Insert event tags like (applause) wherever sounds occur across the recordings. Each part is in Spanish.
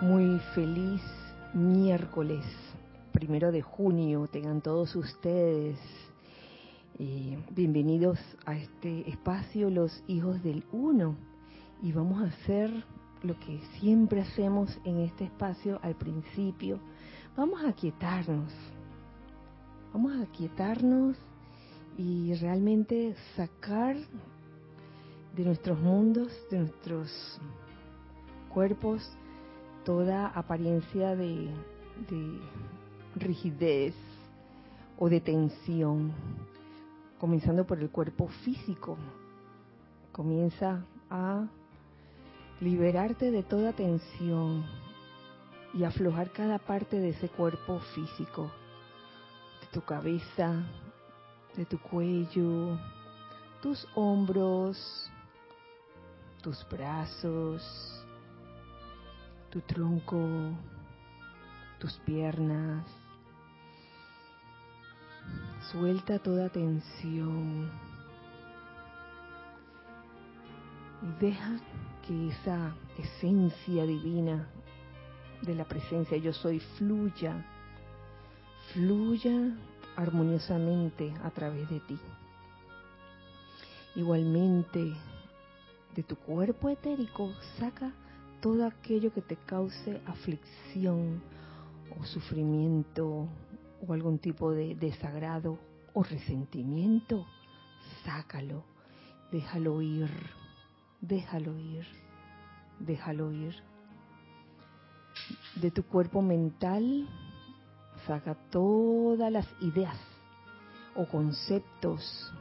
Muy feliz miércoles, primero de junio, tengan todos ustedes. Bienvenidos a este espacio, los hijos del uno. Y vamos a hacer lo que siempre hacemos en este espacio al principio. Vamos a quietarnos. Vamos a quietarnos y realmente sacar de nuestros mundos, de nuestros cuerpos, toda apariencia de, rigidez o de tensión, comenzando por el cuerpo físico. Comienza a liberarte de toda tensión y aflojar cada parte de ese cuerpo físico, de tu cabeza, de tu cuello, tus hombros, tus brazos, tu tronco, tus piernas. Suelta toda tensión y deja que esa esencia divina de la presencia yo soy fluya, fluya armoniosamente a través de ti. Igualmente, de tu cuerpo etérico saca todo aquello que te cause aflicción o sufrimiento o algún tipo de desagrado o resentimiento, sácalo, déjalo ir, déjalo ir, déjalo ir. De tu cuerpo mental, saca todas las ideas o conceptos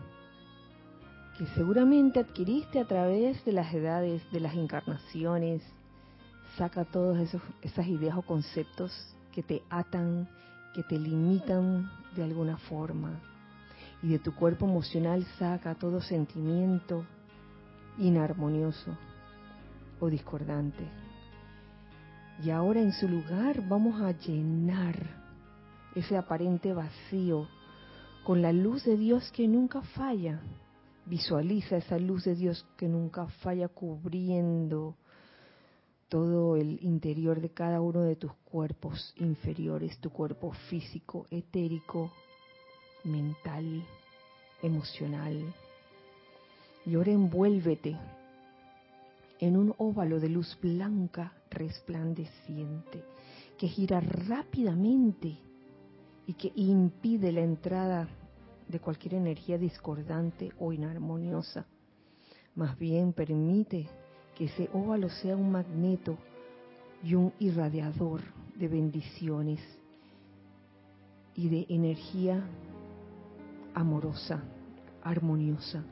que seguramente adquiriste a través de las edades, de las encarnaciones. Saca todas esas ideas o conceptos que te atan, que te limitan de alguna forma. Y de tu cuerpo emocional saca todo sentimiento inarmonioso o discordante. Y ahora en su lugar vamos a llenar ese aparente vacío con la luz de Dios que nunca falla, Visualiza esa luz de Dios que nunca falla cubriendo todo el interior de cada uno de tus cuerpos inferiores, tu cuerpo físico, etérico, mental, emocional. Y ahora envuélvete en un óvalo de luz blanca resplandeciente que gira rápidamente y que impide la entrada de cualquier energía discordante o inarmoniosa. Más bien permite que ese óvalo sea un magneto y un irradiador de bendiciones y de energía amorosa, armoniosa.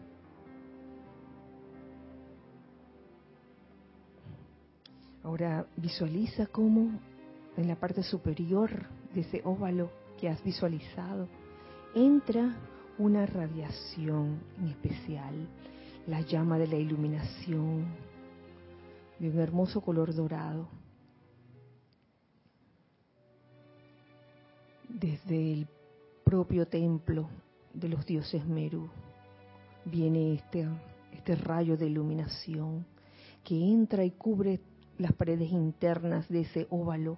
Ahora visualiza cómo en la parte superior de ese óvalo que has visualizado entra una radiación en especial, la llama de la iluminación, de un hermoso color dorado. Desde el propio templo de los dioses Meru viene este, este rayo de iluminación que entra y cubre las paredes internas de ese óvalo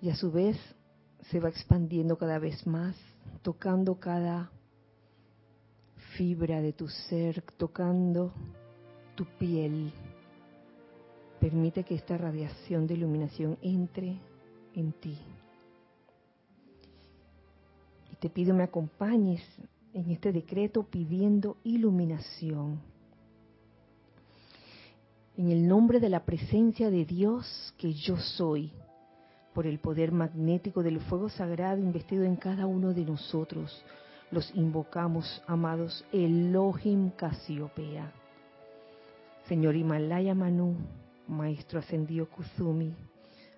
y a su vez se va expandiendo cada vez más tocando cada fibra de tu ser, tocando tu piel. Permite que esta radiación de iluminación entre en ti. Y te pido me acompañes en este decreto pidiendo iluminación. En el nombre de la presencia de Dios que yo soy por el poder magnético del fuego sagrado investido en cada uno de nosotros. Los invocamos, amados Elohim Casiopea. Señor Himalaya Manu, Maestro Ascendido Kuzumi,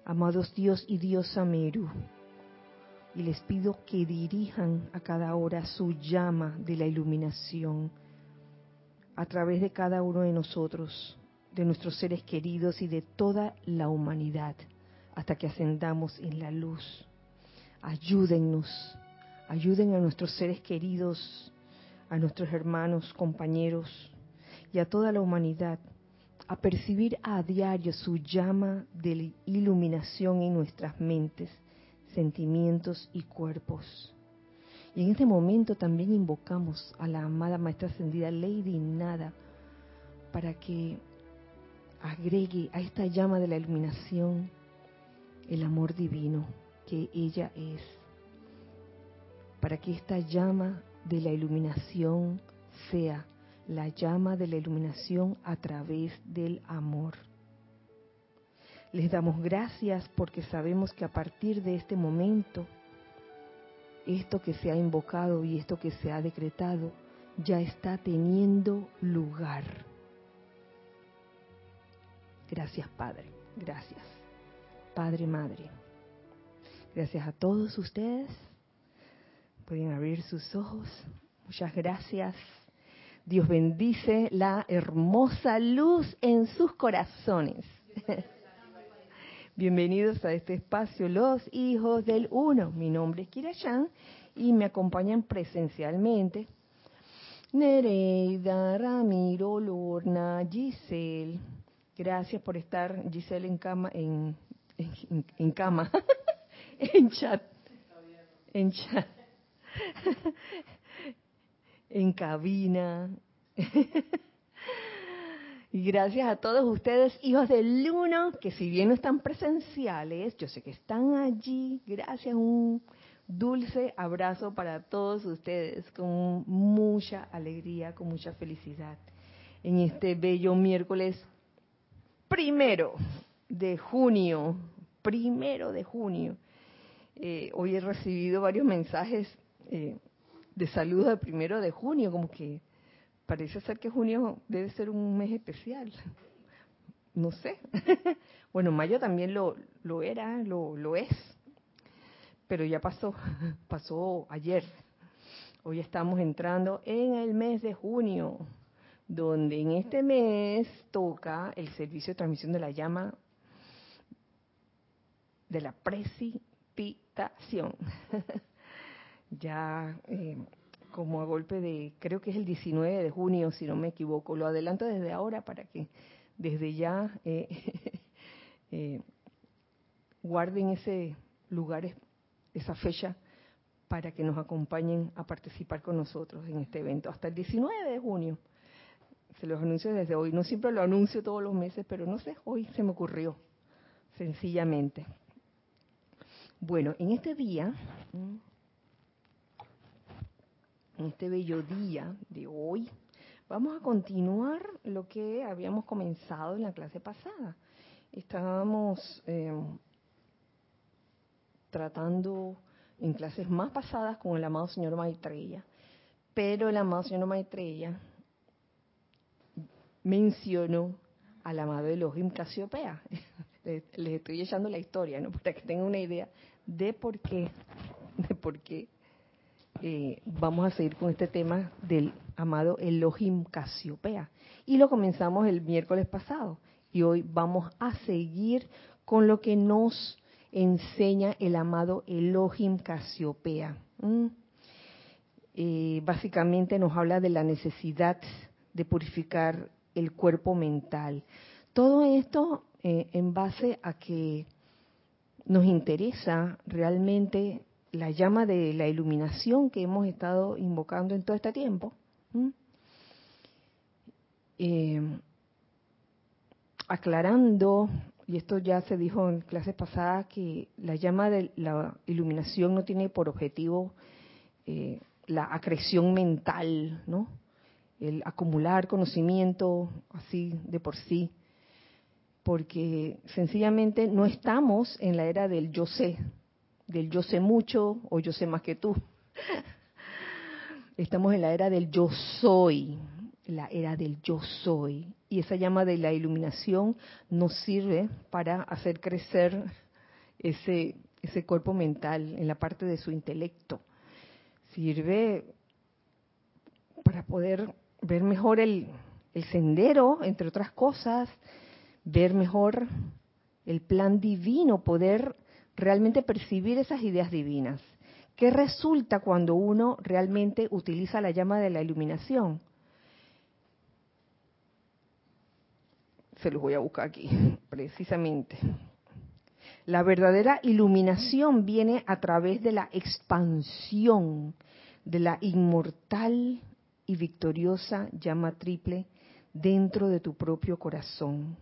amados Dios y Dios Ameru, y les pido que dirijan a cada hora su llama de la iluminación a través de cada uno de nosotros, de nuestros seres queridos y de toda la humanidad hasta que ascendamos en la luz. Ayúdennos, ayuden a nuestros seres queridos, a nuestros hermanos, compañeros y a toda la humanidad a percibir a diario su llama de iluminación en nuestras mentes, sentimientos y cuerpos. Y en este momento también invocamos a la amada Maestra Ascendida Lady Nada para que agregue a esta llama de la iluminación el amor divino que ella es, para que esta llama de la iluminación sea la llama de la iluminación a través del amor. Les damos gracias porque sabemos que a partir de este momento, esto que se ha invocado y esto que se ha decretado ya está teniendo lugar. Gracias Padre, gracias. Padre, Madre. Gracias a todos ustedes. Pueden abrir sus ojos. Muchas gracias. Dios bendice la hermosa luz en sus corazones. Bienvenidos a este espacio, los hijos del uno. Mi nombre es Kirayan y me acompañan presencialmente Nereida, Ramiro, Lorna, Giselle. Gracias por estar, Giselle, en cama, en, en, en cama, (laughs) en chat, en chat en cabina. (laughs) y gracias a todos ustedes, hijos del uno, que si bien no están presenciales, yo sé que están allí. Gracias, un dulce abrazo para todos ustedes, con mucha alegría, con mucha felicidad, en este bello miércoles primero de junio, primero de junio. Eh, hoy he recibido varios mensajes eh, de saludos del primero de junio, como que parece ser que junio debe ser un mes especial. No sé. (laughs) bueno, mayo también lo, lo era, lo, lo es, pero ya pasó, (laughs) pasó ayer. Hoy estamos entrando en el mes de junio, donde en este mes toca el servicio de transmisión de la llama de la precipitación. (laughs) ya eh, como a golpe de, creo que es el 19 de junio, si no me equivoco. Lo adelanto desde ahora para que desde ya eh, (laughs) eh, guarden ese lugar, esa fecha, para que nos acompañen a participar con nosotros en este evento. Hasta el 19 de junio. Se los anuncio desde hoy. No siempre lo anuncio todos los meses, pero no sé, hoy se me ocurrió, sencillamente. Bueno, en este día en este bello día de hoy, vamos a continuar lo que habíamos comenzado en la clase pasada. Estábamos eh, tratando en clases más pasadas con el amado señor Maitreya, pero el amado señor Maitreya mencionó al amado Elohim Casiopea. (laughs) Les estoy echando la historia, ¿no? Para que tengan una idea de por qué, de por qué eh, vamos a seguir con este tema del amado Elohim Casiopea. Y lo comenzamos el miércoles pasado. Y hoy vamos a seguir con lo que nos enseña el amado Elohim Casiopea. Eh, básicamente nos habla de la necesidad de purificar el cuerpo mental. Todo esto eh, en base a que nos interesa realmente la llama de la iluminación que hemos estado invocando en todo este tiempo, eh, aclarando, y esto ya se dijo en clases pasadas, que la llama de la iluminación no tiene por objetivo eh, la acreción mental, ¿no? el acumular conocimiento así de por sí, porque sencillamente no estamos en la era del yo sé, del yo sé mucho o yo sé más que tú. Estamos en la era del yo soy, la era del yo soy. Y esa llama de la iluminación nos sirve para hacer crecer ese, ese cuerpo mental en la parte de su intelecto. Sirve para poder ver mejor el, el sendero, entre otras cosas, ver mejor el plan divino, poder realmente percibir esas ideas divinas. ¿Qué resulta cuando uno realmente utiliza la llama de la iluminación? se los voy a buscar aquí, (laughs) precisamente. La verdadera iluminación viene a través de la expansión de la inmortal y victoriosa llama triple dentro de tu propio corazón.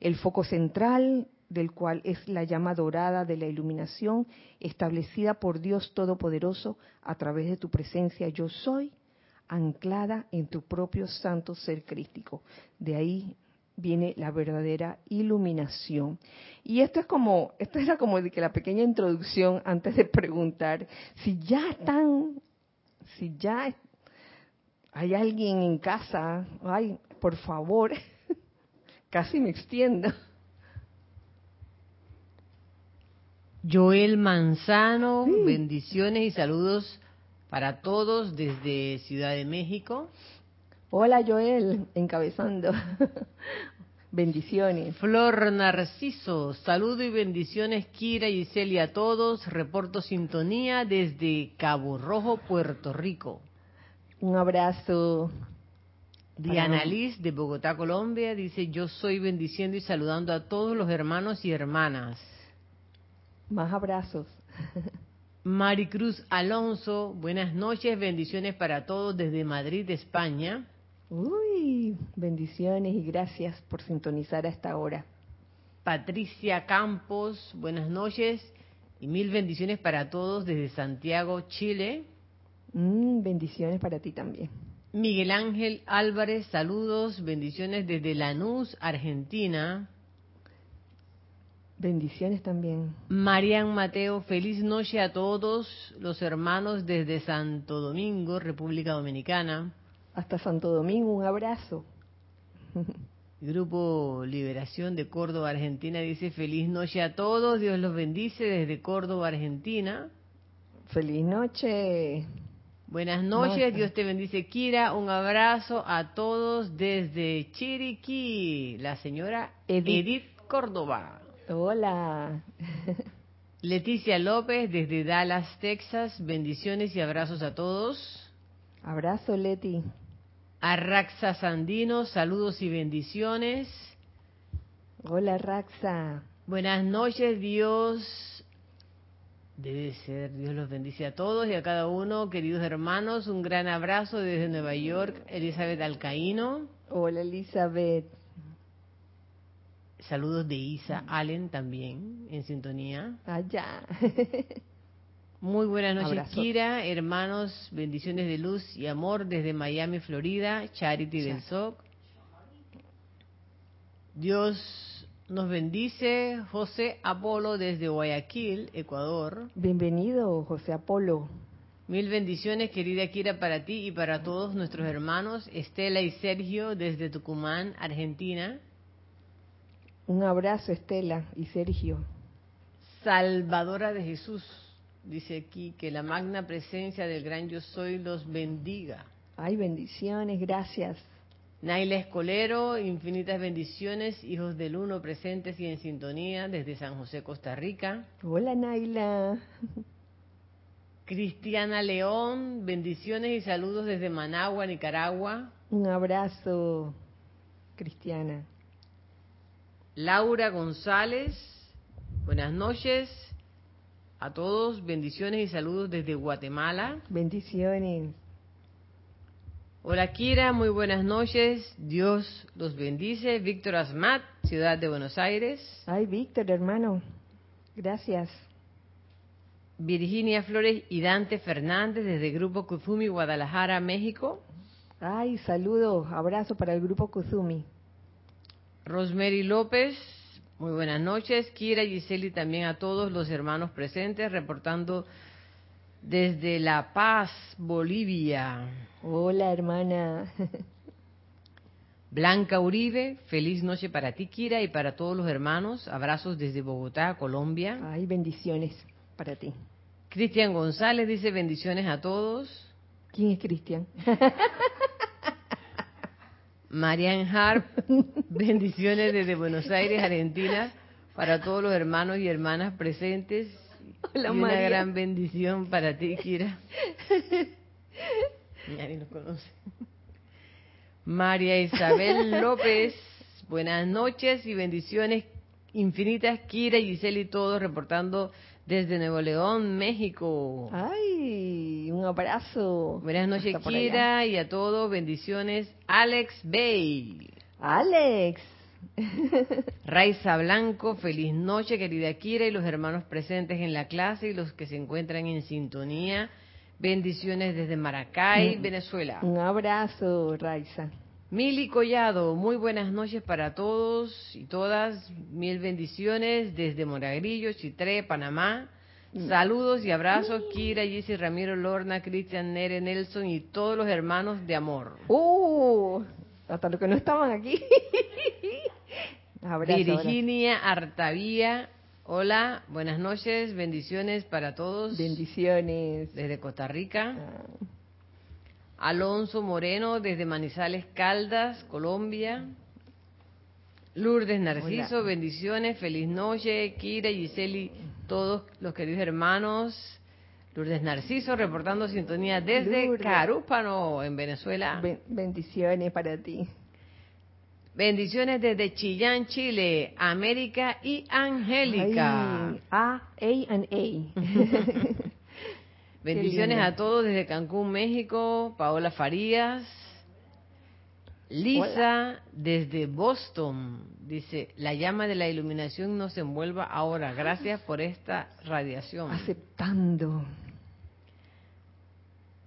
El foco central del cual es la llama dorada de la iluminación establecida por Dios Todopoderoso a través de tu presencia yo soy, anclada en tu propio santo ser crístico. De ahí viene la verdadera iluminación. Y esto es como, esto era como de que la pequeña introducción antes de preguntar si ya están, si ya hay alguien en casa, ay, por favor, (laughs) casi me extiendo. Joel Manzano, bendiciones y saludos para todos desde Ciudad de México. Hola Joel, encabezando. (laughs) bendiciones. Flor Narciso, saludo y bendiciones Kira y Celia a todos. Reporto sintonía desde Cabo Rojo, Puerto Rico. Un abrazo. Diana Liz de Bogotá, Colombia, dice, yo soy bendiciendo y saludando a todos los hermanos y hermanas. Más abrazos. Maricruz Alonso, buenas noches, bendiciones para todos desde Madrid, España. Uy, bendiciones y gracias por sintonizar a esta hora. Patricia Campos, buenas noches y mil bendiciones para todos desde Santiago, Chile. Mm, bendiciones para ti también. Miguel Ángel Álvarez, saludos, bendiciones desde Lanús, Argentina. Bendiciones también. Marian Mateo, feliz noche a todos los hermanos desde Santo Domingo, República Dominicana. Hasta Santo Domingo, un abrazo. Grupo Liberación de Córdoba, Argentina, dice feliz noche a todos, Dios los bendice desde Córdoba, Argentina. Feliz noche. Buenas noches, Dios te bendice, Kira. Un abrazo a todos desde Chiriquí, la señora Edith Córdoba. Hola. (laughs) Leticia López desde Dallas, Texas. Bendiciones y abrazos a todos. Abrazo, Leti. Arraxa Sandino, saludos y bendiciones. Hola, Raxa. Buenas noches, Dios. Debe ser, Dios los bendice a todos y a cada uno, queridos hermanos. Un gran abrazo desde Nueva York, Elizabeth Alcaíno. Hola, Elizabeth. Saludos de Isa Allen también en sintonía. Allá. (laughs) Muy buenas noches, Kira. Hermanos, bendiciones de luz y amor desde Miami, Florida. Charity del SOC. Dios nos bendice. José Apolo desde Guayaquil, Ecuador. Bienvenido, José Apolo. Mil bendiciones, querida Kira, para ti y para todos nuestros hermanos. Estela y Sergio desde Tucumán, Argentina. Un abrazo, Estela y Sergio. Salvadora de Jesús, dice aquí, que la magna presencia del gran yo soy los bendiga. Ay, bendiciones, gracias. Naila Escolero, infinitas bendiciones, hijos del uno presentes y en sintonía desde San José, Costa Rica. Hola, Naila. Cristiana León, bendiciones y saludos desde Managua, Nicaragua. Un abrazo, Cristiana. Laura González, buenas noches a todos, bendiciones y saludos desde Guatemala. Bendiciones. Hola Kira, muy buenas noches, Dios los bendice. Víctor Asmat, Ciudad de Buenos Aires. Ay, Víctor, hermano, gracias. Virginia Flores y Dante Fernández desde Grupo Kuzumi, Guadalajara, México. Ay, saludos, abrazo para el Grupo Kuzumi. Rosemary López, muy buenas noches. Kira Giseli también a todos los hermanos presentes, reportando desde La Paz, Bolivia. Hola, hermana. (laughs) Blanca Uribe, feliz noche para ti, Kira, y para todos los hermanos. Abrazos desde Bogotá, Colombia. Ay, bendiciones para ti. Cristian González dice bendiciones a todos. ¿Quién es Cristian? (laughs) Marian Harp, (laughs) bendiciones desde Buenos Aires, Argentina, para todos los hermanos y hermanas presentes. Hola, y una María. gran bendición para ti, Kira. Conoce. María Isabel López, Buenas noches y bendiciones infinitas, Kira, Giselle y todos reportando desde Nuevo León, México. Ay, un abrazo. Buenas noches, Kira, y a todos, bendiciones, Alex Bay. Alex. (laughs) Raiza Blanco, feliz noche, querida Kira, y los hermanos presentes en la clase y los que se encuentran en sintonía. Bendiciones desde Maracay, mm. Venezuela. Un abrazo, Raiza. Mili Collado, muy buenas noches para todos y todas. Mil bendiciones desde Moragrillo, Chitré, Panamá. Mm. Saludos y abrazos, mm. Kira, Jessy, Ramiro, Lorna, Cristian, Nere, Nelson y todos los hermanos de amor. ¡Uh! Hasta los que no estaban aquí. (laughs) Virginia Artavía, hola, buenas noches, bendiciones para todos. Bendiciones. Desde Costa Rica. Ah. Alonso Moreno, desde Manizales Caldas, Colombia. Lourdes Narciso, bendiciones, feliz noche, Kira, Giseli, todos los queridos hermanos. Lourdes Narciso reportando sintonía desde Carúpano, en Venezuela. bendiciones para ti. Bendiciones desde Chillán, Chile, América y Angélica. a, A A. (laughs) Bendiciones a todos desde Cancún, México. Paola Farías. Lisa desde Boston. Dice, la llama de la iluminación nos envuelva ahora. Gracias por esta radiación. Aceptando.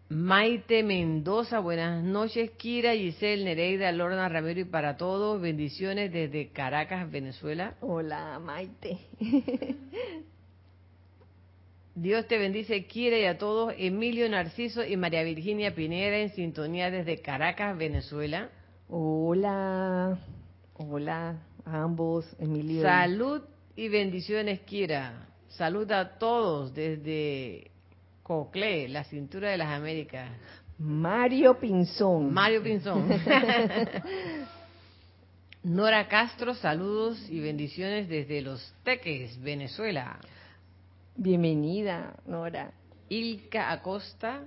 Maite Mendoza, buenas noches. Kira, Giselle, Nereida, Lorna Ramiro y para todos. Bendiciones desde Caracas, Venezuela. Hola, Maite. (laughs) Dios te bendice, Kira, y a todos. Emilio Narciso y María Virginia Pinera en sintonía desde Caracas, Venezuela. Hola, hola a ambos, Emilio. Salud y bendiciones, Kira. Salud a todos desde Cocle, la cintura de las Américas. Mario Pinzón. Mario Pinzón. (laughs) Nora Castro, saludos y bendiciones desde Los Teques, Venezuela. Bienvenida, Nora. Ilka Acosta,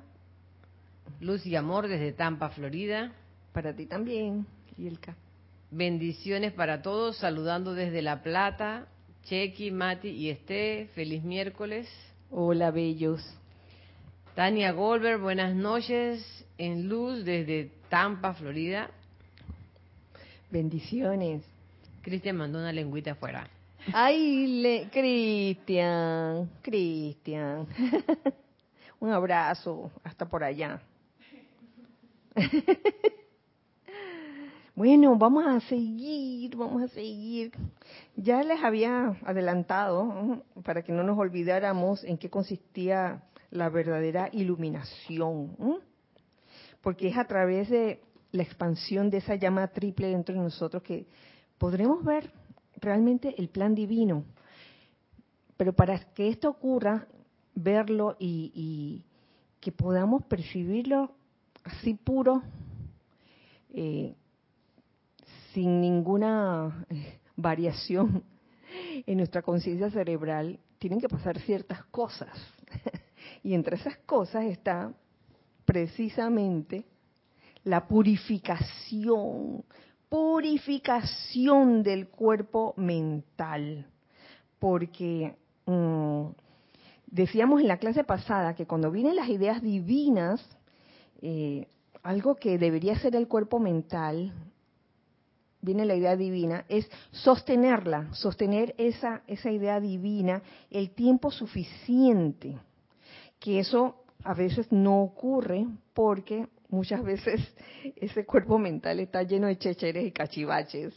luz y amor desde Tampa, Florida. Para ti también, Ilka. Bendiciones para todos, saludando desde La Plata, Chequi, Mati y Esté. Feliz miércoles. Hola, bellos. Tania Goldberg, buenas noches en luz desde Tampa, Florida. Bendiciones. Cristian mandó una lengüita afuera. Ay. Cristian, Cristian. (laughs) Un abrazo hasta por allá. (laughs) Bueno, vamos a seguir, vamos a seguir. Ya les había adelantado, para que no nos olvidáramos en qué consistía la verdadera iluminación, porque es a través de la expansión de esa llama triple dentro de nosotros que podremos ver realmente el plan divino. Pero para que esto ocurra, verlo y, que podamos percibirlo así puro, eh, sin ninguna eh, variación en nuestra conciencia cerebral, tienen que pasar ciertas cosas. (laughs) Y entre esas cosas está precisamente la purificación, purificación del cuerpo mental. Porque mm, decíamos en la clase pasada que cuando vienen las ideas divinas, eh, algo que debería ser el cuerpo mental, viene la idea divina, es sostenerla, sostener esa, esa idea divina el tiempo suficiente que eso a veces no ocurre porque muchas veces (laughs) ese cuerpo mental está lleno de checheres y cachivaches,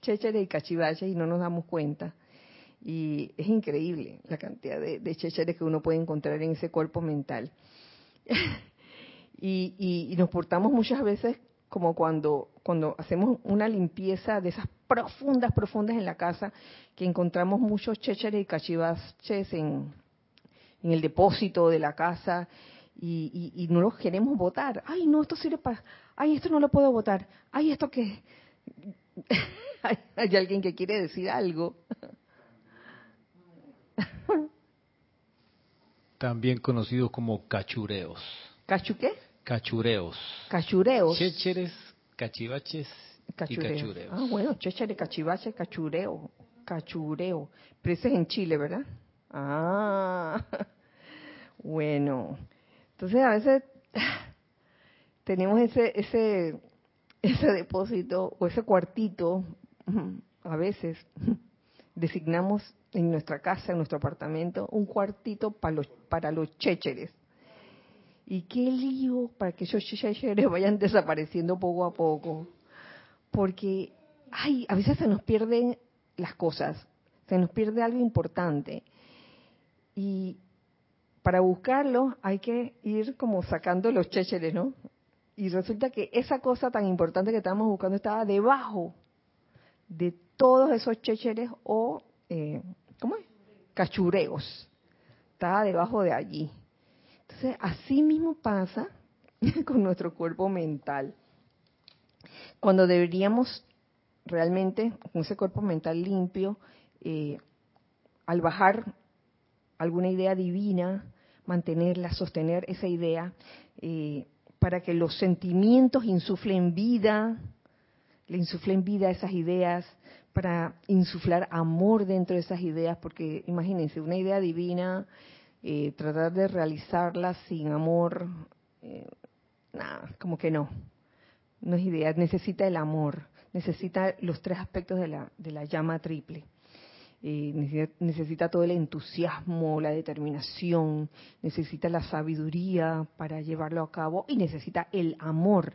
checheres y cachivaches y no nos damos cuenta. Y es increíble la cantidad de, de checheres que uno puede encontrar en ese cuerpo mental. (laughs) y, y, nos portamos muchas veces como cuando, cuando hacemos una limpieza de esas profundas, profundas en la casa, que encontramos muchos checheres y cachivaches en el depósito de la casa y, no los queremos votar. Ay, no, esto sirve para... Ay, esto no lo puedo votar. Ay, esto que... (laughs) Hay alguien que quiere decir algo. También conocidos como cachureos. ¿Cachu qué? Cachureos. Cachureos. Chécheres, cachivaches cachureo. cachureos. Ah, bueno, chéchare, cachivache, cachureo, cachureo. Pero ese es en Chile, ¿verdad? Ah, (laughs) bueno. Entonces a veces (sighs) tenemos ese, ese, (laughs) ese depósito o ese cuartito, a veces (laughs) designamos en nuestra casa, en nuestro apartamento, un cuartito para los, para los chécheres. Y qué lío para que esos chécheres (laughs) vayan desapareciendo poco a poco. Porque, ay, a veces se nos pierden las cosas, se nos pierde algo importante. Y para buscarlo hay que ir como sacando los chécheres, ¿no? Y resulta que esa cosa tan importante que estábamos buscando estaba debajo de todos esos chécheres o, eh, ¿cómo es? Cachureos. Estaba debajo de allí. Entonces, así mismo pasa (laughs) con nuestro cuerpo mental. Cuando deberíamos realmente, con ese cuerpo mental limpio, eh, al bajar alguna idea divina, mantenerla, sostener esa idea, eh, para que los sentimientos insuflen vida, le insuflen vida a esas ideas, para insuflar amor dentro de esas ideas, porque imagínense, una idea divina, eh, tratar de realizarla sin amor, eh, nada, como que no, no es idea, necesita el amor, necesita los tres aspectos de la, de la llama triple. Eh, necesita, todo el entusiasmo, la determinación, necesita la sabiduría para llevarlo a cabo y necesita el amor,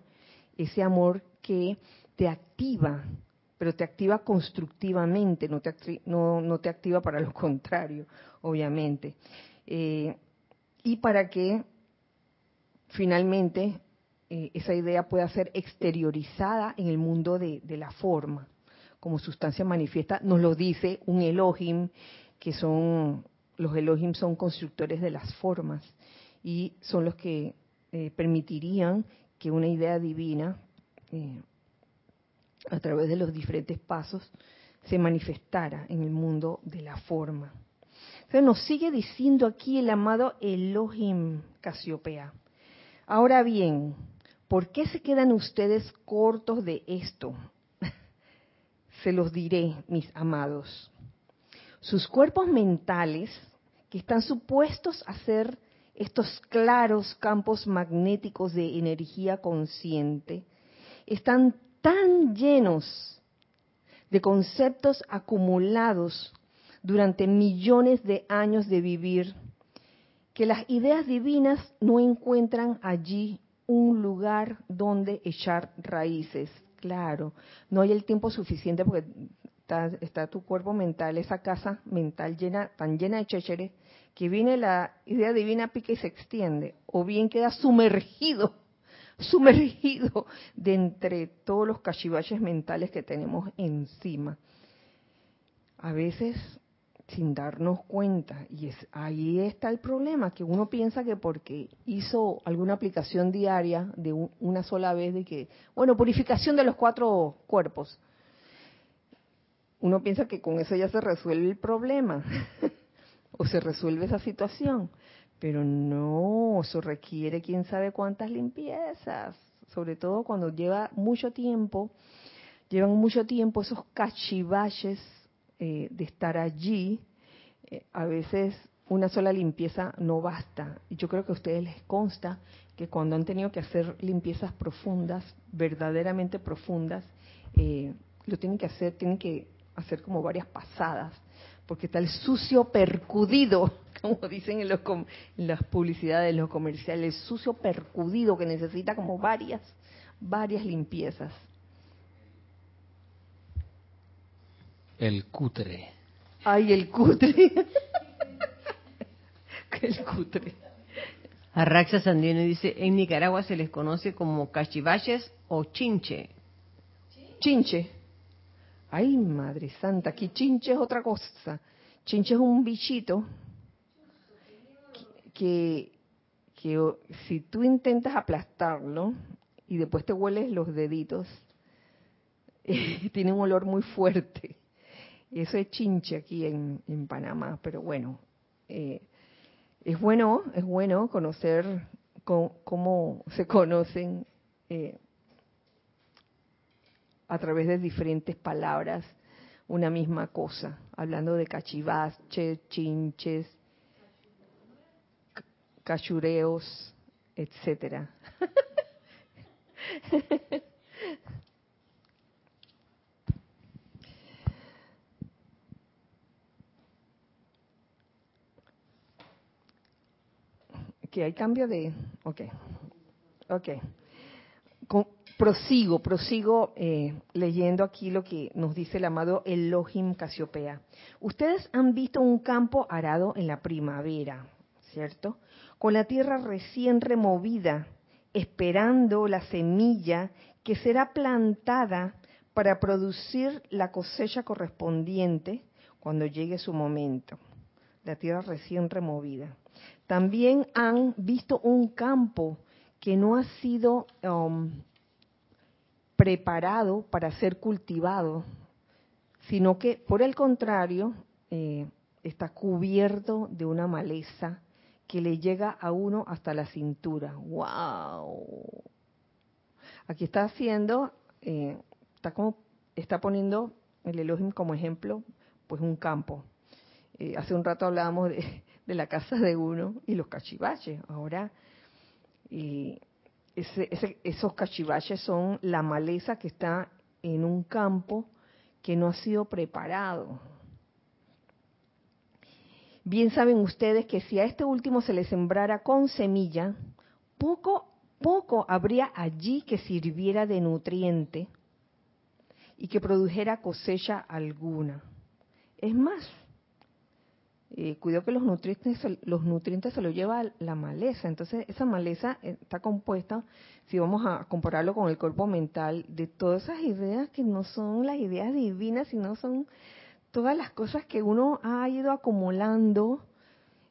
ese amor que te activa, pero te activa constructivamente, no te, no, no te activa para lo (laughs) contrario, obviamente. Eh, y para que finalmente eh, esa idea pueda ser exteriorizada en el mundo de la forma, como sustancia manifiesta, nos lo dice un Elohim, que son, los Elohim son constructores de las formas y son los que eh, permitirían que una idea divina, eh, a través de los diferentes pasos, se manifestara en el mundo de la forma. Entonces nos sigue diciendo aquí el amado Elohim Casiopea. Ahora bien, ¿por qué se quedan ustedes cortos de esto? Se los diré, mis amados. Sus cuerpos mentales, que están supuestos a ser estos claros campos magnéticos de energía consciente, están tan llenos de conceptos acumulados durante millones de años de vivir, que las ideas divinas no encuentran allí un lugar donde echar raíces. Claro, no hay el tiempo suficiente porque está, tu cuerpo mental, esa casa mental llena, tan llena de chécheres, que viene la idea divina, pica y se extiende, o bien queda sumergido, (laughs) sumergido de entre todos los cachivaches mentales que tenemos encima. A veces sin darnos cuenta. Y es, ahí está el problema, que uno piensa que porque hizo alguna aplicación diaria de un- una sola vez de que, bueno, purificación de los cuatro cuerpos, uno piensa que con eso ya se resuelve el problema (laughs) o se resuelve esa situación. Pero no, eso requiere quién sabe cuántas limpiezas, sobre todo cuando lleva mucho tiempo, llevan mucho tiempo esos cachivaches eh, de estar allí, eh, a veces una sola limpieza no basta. Y yo creo que a ustedes les consta que cuando han tenido que hacer limpiezas profundas, verdaderamente profundas, eh, lo tienen que hacer, tienen que hacer como varias pasadas, porque está el sucio percudido, (laughs) como dicen en, los com- en las publicidades, en los comerciales, el sucio percudido que necesita como varias, varias limpiezas. El cutre. Ay, el cutre. (laughs) el cutre. Arraxa Sandino dice, en Nicaragua se les conoce como cachivaches o chinche. Chinche. Ay, madre santa, aquí chinche es otra cosa. Chinche es un bichito que, que si tú intentas aplastarlo y después te hueles los deditos, (laughs) tiene un olor muy fuerte. Eso es chinche aquí en, en Panamá, pero bueno, eh, es bueno, es bueno conocer co- cómo se conocen eh, a través de diferentes palabras una misma cosa, hablando de cachivaches, chinches, cachureos, etcétera. (laughs) que hay cambio de... Ok, ok. prosigo, prosigo eh, leyendo aquí lo que nos dice el amado Elohim Casiopea. Ustedes han visto un campo arado en la primavera, ¿cierto? Con la tierra recién removida, esperando la semilla que será plantada para producir la cosecha correspondiente cuando llegue su momento. La tierra recién removida. También han visto un campo que no ha sido um, preparado para ser cultivado, sino que por el contrario eh, está cubierto de una maleza que le llega a uno hasta la cintura. ¡Wow! Aquí está haciendo, eh, está como, está poniendo el Elohim como ejemplo, pues un campo. Eh, hace un rato hablábamos de, de la casa de uno y los cachivaches. Ahora, esos cachivaches son la maleza que está en un campo que no ha sido preparado. Bien saben ustedes que si a este último se le sembrara con semilla, poco, poco habría allí que sirviera de nutriente y que produjera cosecha alguna. Es más, eh, cuidado que los nutrientes, los nutrientes se los lleva la maleza. Entonces, esa maleza eh, está compuesta, si vamos a compararlo con el cuerpo mental, de todas esas ideas que no son las ideas divinas, sino son todas las cosas que uno ha ido acumulando,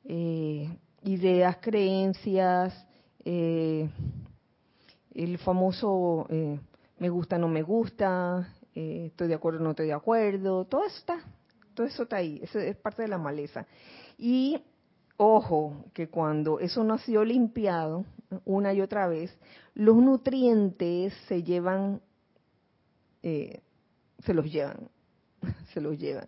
eh, ideas, creencias, el famoso me gusta, no me gusta, estoy de acuerdo, no estoy de acuerdo, todo eso está todo eso está ahí, eso es parte de la maleza. Y ojo, que cuando eso no ha sido limpiado una y otra vez, los nutrientes se llevan, eh, se los llevan, (laughs) se los llevan.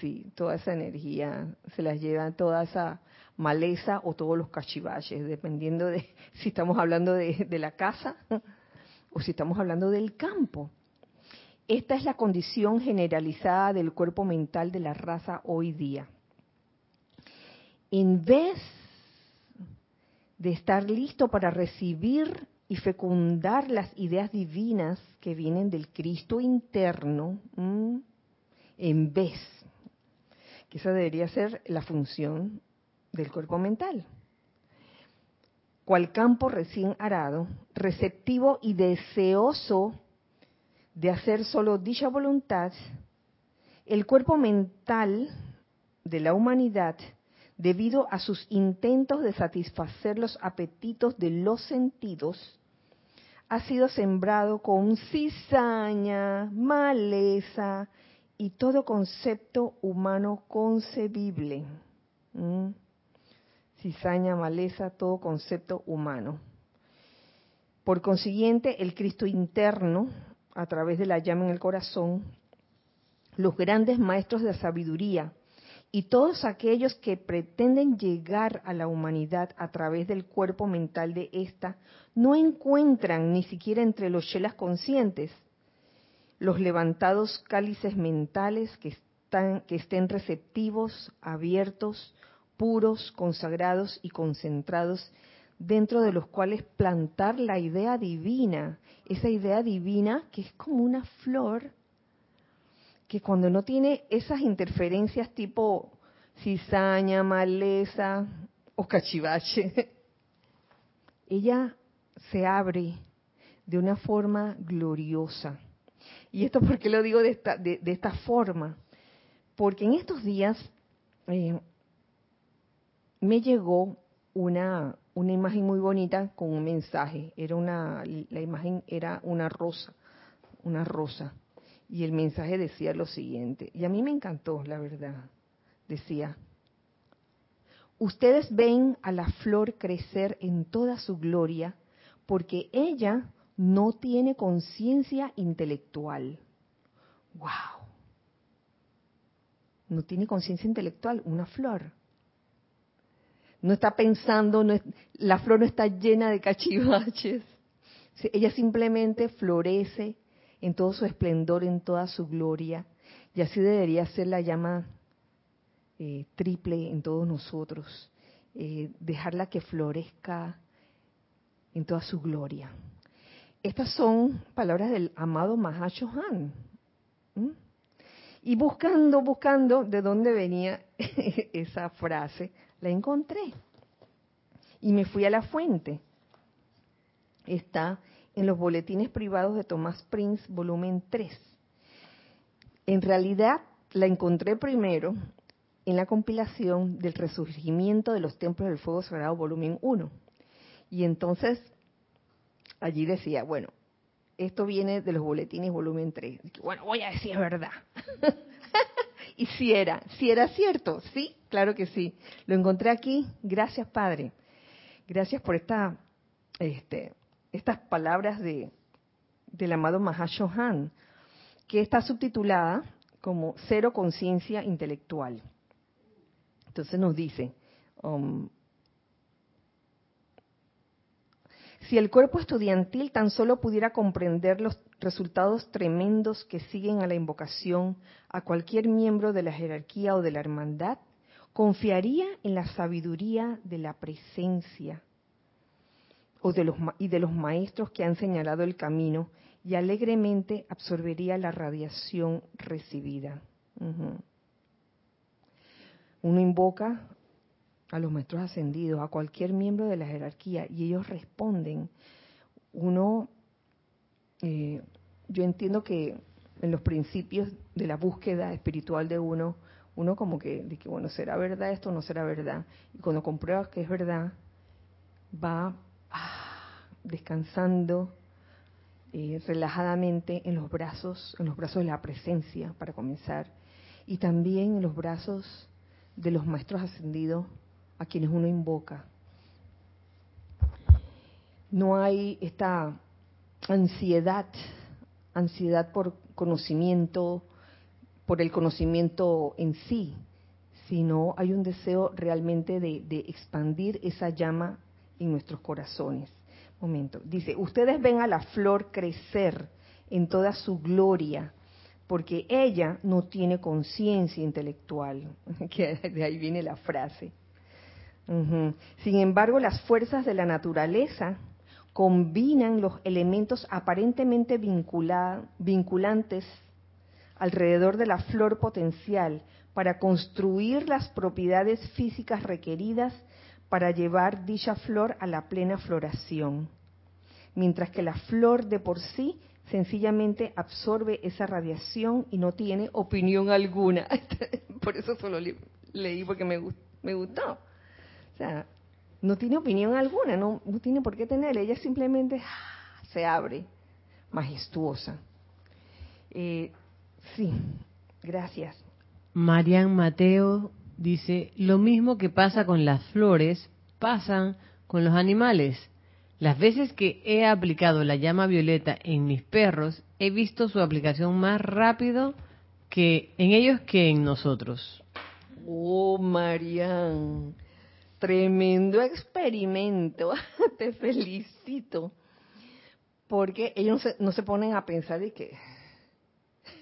Sí, toda esa energía se las lleva toda esa maleza o todos los cachivaches, dependiendo de (laughs) si estamos hablando de, de la casa (laughs) o si estamos hablando del campo. Esta es la condición generalizada del cuerpo mental de la raza hoy día. En vez de estar listo para recibir y fecundar las ideas divinas que vienen del Cristo interno, en vez, que esa debería ser la función del cuerpo mental. Cual campo recién arado, receptivo y deseoso de hacer solo dicha voluntad, el cuerpo mental de la humanidad, debido a sus intentos de satisfacer los apetitos de los sentidos, ha sido sembrado con cizaña, maleza y todo concepto humano concebible. ¿Mm? Cizaña, maleza, todo concepto humano. Por consiguiente, el Cristo interno a través de la llama en el corazón, los grandes maestros de sabiduría y todos aquellos que pretenden llegar a la humanidad a través del cuerpo mental de ésta, no encuentran ni siquiera entre los chelas conscientes los levantados cálices mentales que, están, que estén receptivos, abiertos, puros, consagrados y concentrados dentro de los cuales plantar la idea divina, esa idea divina que es como una flor que cuando no tiene esas interferencias tipo cizaña, maleza o cachivache, (laughs) ella se abre de una forma gloriosa. ¿Y esto por qué lo digo de esta, de, esta forma? Porque en estos días eh, me llegó una, una imagen muy bonita con un mensaje. Era una, la imagen era una rosa, una rosa. Y el mensaje decía lo siguiente, y a mí me encantó, la verdad. Decía, ustedes ven a la flor crecer en toda su gloria porque ella no tiene conciencia intelectual. ¡Wow! No tiene conciencia intelectual, una flor. No está pensando, la flor no está llena de cachivaches. (laughs) Ella simplemente florece en todo su esplendor, en toda su gloria. Y así debería ser la llama eh, triple en todos nosotros. Eh, dejarla que florezca en toda su gloria. Estas son palabras del amado Mahashohan. Y buscando, buscando de dónde venía (laughs) esa frase, la encontré. Y me fui a la fuente. Está en los boletines privados de Thomas Prince, volumen 3. En realidad la encontré primero en la compilación del resurgimiento de los templos del fuego sagrado, volumen 1. Y entonces allí decía, bueno, esto viene de los boletines volumen 3. Bueno, voy a decir verdad. (laughs) y si era, si era cierto, sí, claro que sí. Lo encontré aquí, gracias Padre. Gracias por esta, este, estas palabras de, del amado Mahashohan, que está subtitulada como Cero Conciencia Intelectual. Entonces nos dice, um, Si el cuerpo estudiantil tan solo pudiera comprender los resultados tremendos que siguen a la invocación a cualquier miembro de la jerarquía o de la hermandad, confiaría en la sabiduría de la presencia o de los, y de los maestros que han señalado el camino y alegremente absorbería la radiación recibida. Uno invoca a los maestros ascendidos, a cualquier miembro de la jerarquía, y ellos responden. Uno, eh, yo entiendo que en los principios de la búsqueda espiritual de uno, uno como que dice, bueno, ¿será verdad esto o no será verdad? Y cuando comprueba que es verdad, va ah, descansando eh, relajadamente en los brazos, en los brazos de la presencia, para comenzar, y también en los brazos de los maestros ascendidos a quienes uno invoca. No hay esta ansiedad, ansiedad por conocimiento, por el conocimiento en sí, sino hay un deseo realmente de, expandir esa llama en nuestros corazones. Momento, dice, ustedes ven a la flor crecer en toda su gloria, porque ella no tiene conciencia intelectual, (laughs) que de ahí viene la frase. Sin embargo, las fuerzas de la naturaleza combinan los elementos aparentemente vinculantes alrededor de la flor potencial para construir las propiedades físicas requeridas para llevar dicha flor a la plena floración, mientras que la flor de por sí sencillamente absorbe esa radiación y no tiene opinión alguna. (laughs) por eso solo leí porque me, me gustó. O sea, no tiene opinión alguna, no, tiene por qué tener, ella simplemente ah, se abre, majestuosa. Eh, sí, gracias. Marian Mateo dice, lo mismo que pasa con las flores, pasan con los animales. Las veces que he aplicado la llama violeta en mis perros, he visto su aplicación más rápido que en ellos que en nosotros. Oh, Marian, Tremendo experimento, (laughs) te felicito. Porque ellos no se, ponen a pensar de que...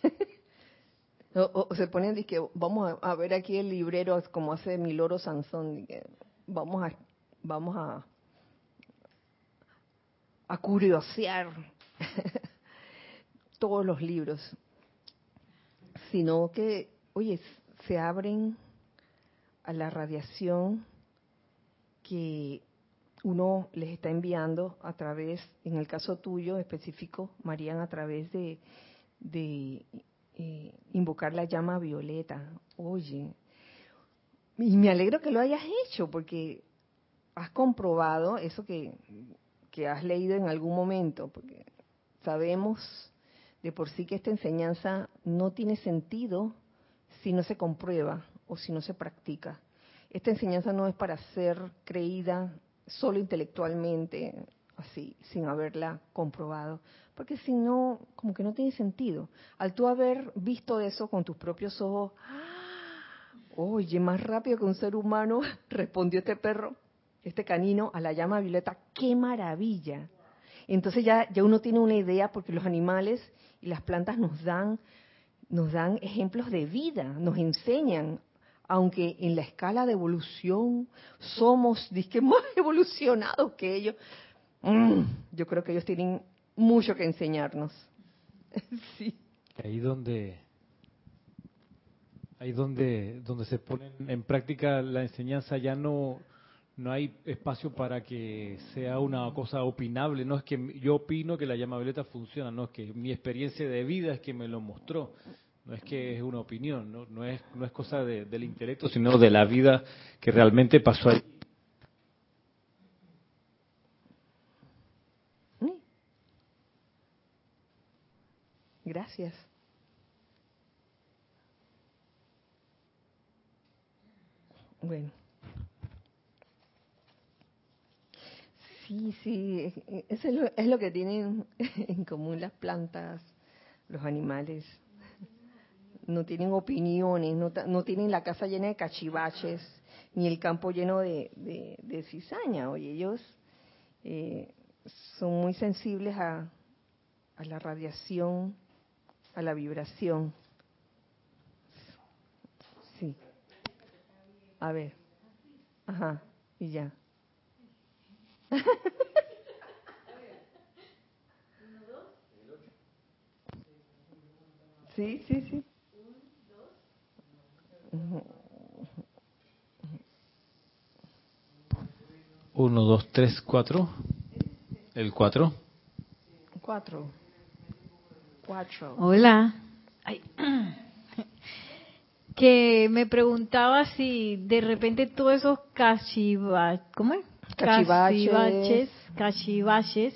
(laughs) se ponen de que vamos a, ver aquí el librero como hace mi loro Sansón, de que vamos a, vamos a, a curiosear (laughs) todos los libros, sino que, oye, se abren a la radiación que uno les está enviando a través, en el caso tuyo específico, Marían, a través de, eh, invocar la llama violeta. Oye, y me alegro que lo hayas hecho porque has comprobado eso que, que has leído en algún momento, porque sabemos de por sí que esta enseñanza no tiene sentido si no se comprueba o si no se practica. Esta enseñanza no es para ser creída solo intelectualmente, así, sin haberla comprobado, porque si no, como que no tiene sentido. Al tú haber visto eso con tus propios ojos, oye, más rápido que un ser humano (laughs) respondió este perro, este canino, a la llama violeta, qué maravilla. Entonces ya, ya uno tiene una idea porque los animales y las plantas nos dan, nos dan ejemplos de vida, nos enseñan, aunque en la escala de evolución somos disque (laughs) más evolucionados que ellos, mm, yo creo que ellos tienen mucho que enseñarnos. (laughs) sí. Ahí donde ahí donde donde se pone en práctica la enseñanza ya no no hay espacio para que sea una cosa opinable. No es que yo opino que la llama violeta funciona, no es que mi experiencia de vida es que me lo mostró. No es que es una opinión, no, no es cosa del intelecto, sino de la vida que realmente pasó ahí. Gracias. Bueno. Sí, sí, eso es lo, es lo que tienen (laughs) en común las plantas, los animales. No tienen opiniones, no, tienen la casa llena de cachivaches, ni el campo lleno de, de, cizaña. Oye, ellos eh, son muy sensibles a, a la radiación, a la vibración. Sí. A ver. Ajá, y ya. (laughs) Sí, sí, sí. Uno, dos, tres, cuatro. El cuatro. Cuatro. Cuatro. Hola. (clears throat) Que me preguntaba si de repente todos esos cachivaches, ¿cómo es? Cachivaches. Cachivaches,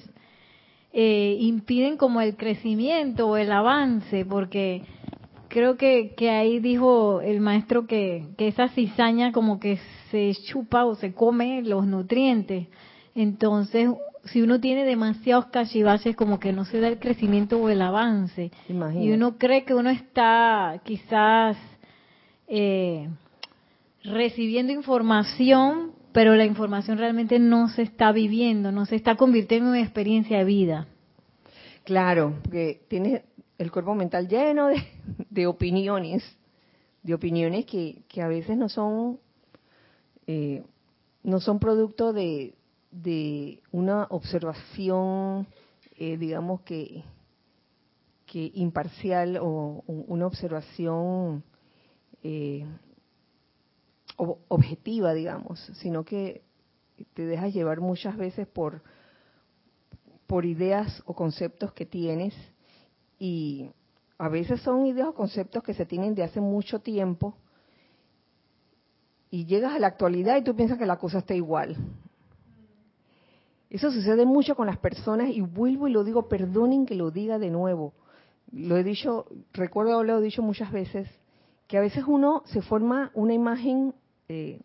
eh, impiden como el crecimiento o el avance, porque creo que, que ahí dijo el maestro que, que esa cizaña como que se chupa o se come los nutrientes. Entonces, si uno tiene demasiados cachivaches, como que no se da el crecimiento o el avance. Y uno cree que uno está quizás eh, recibiendo información, pero la información realmente no se está viviendo, no se está convirtiendo en experiencia de vida. Claro, porque tienes el cuerpo mental lleno de, opiniones, de opiniones que, a veces no son, eh, no son producto de, de una observación, eh, digamos que, que imparcial o una observación eh, objetiva, digamos, sino que te dejas llevar muchas veces por, por ideas o conceptos que tienes y a veces son ideas o conceptos que se tienen de hace mucho tiempo y llegas a la actualidad y tú piensas que la cosa está igual. Eso sucede mucho con las personas y vuelvo y lo digo, perdonen que lo diga de nuevo. Lo he dicho, recuerdo haberlo dicho muchas veces, que a veces uno se forma una imagen eh,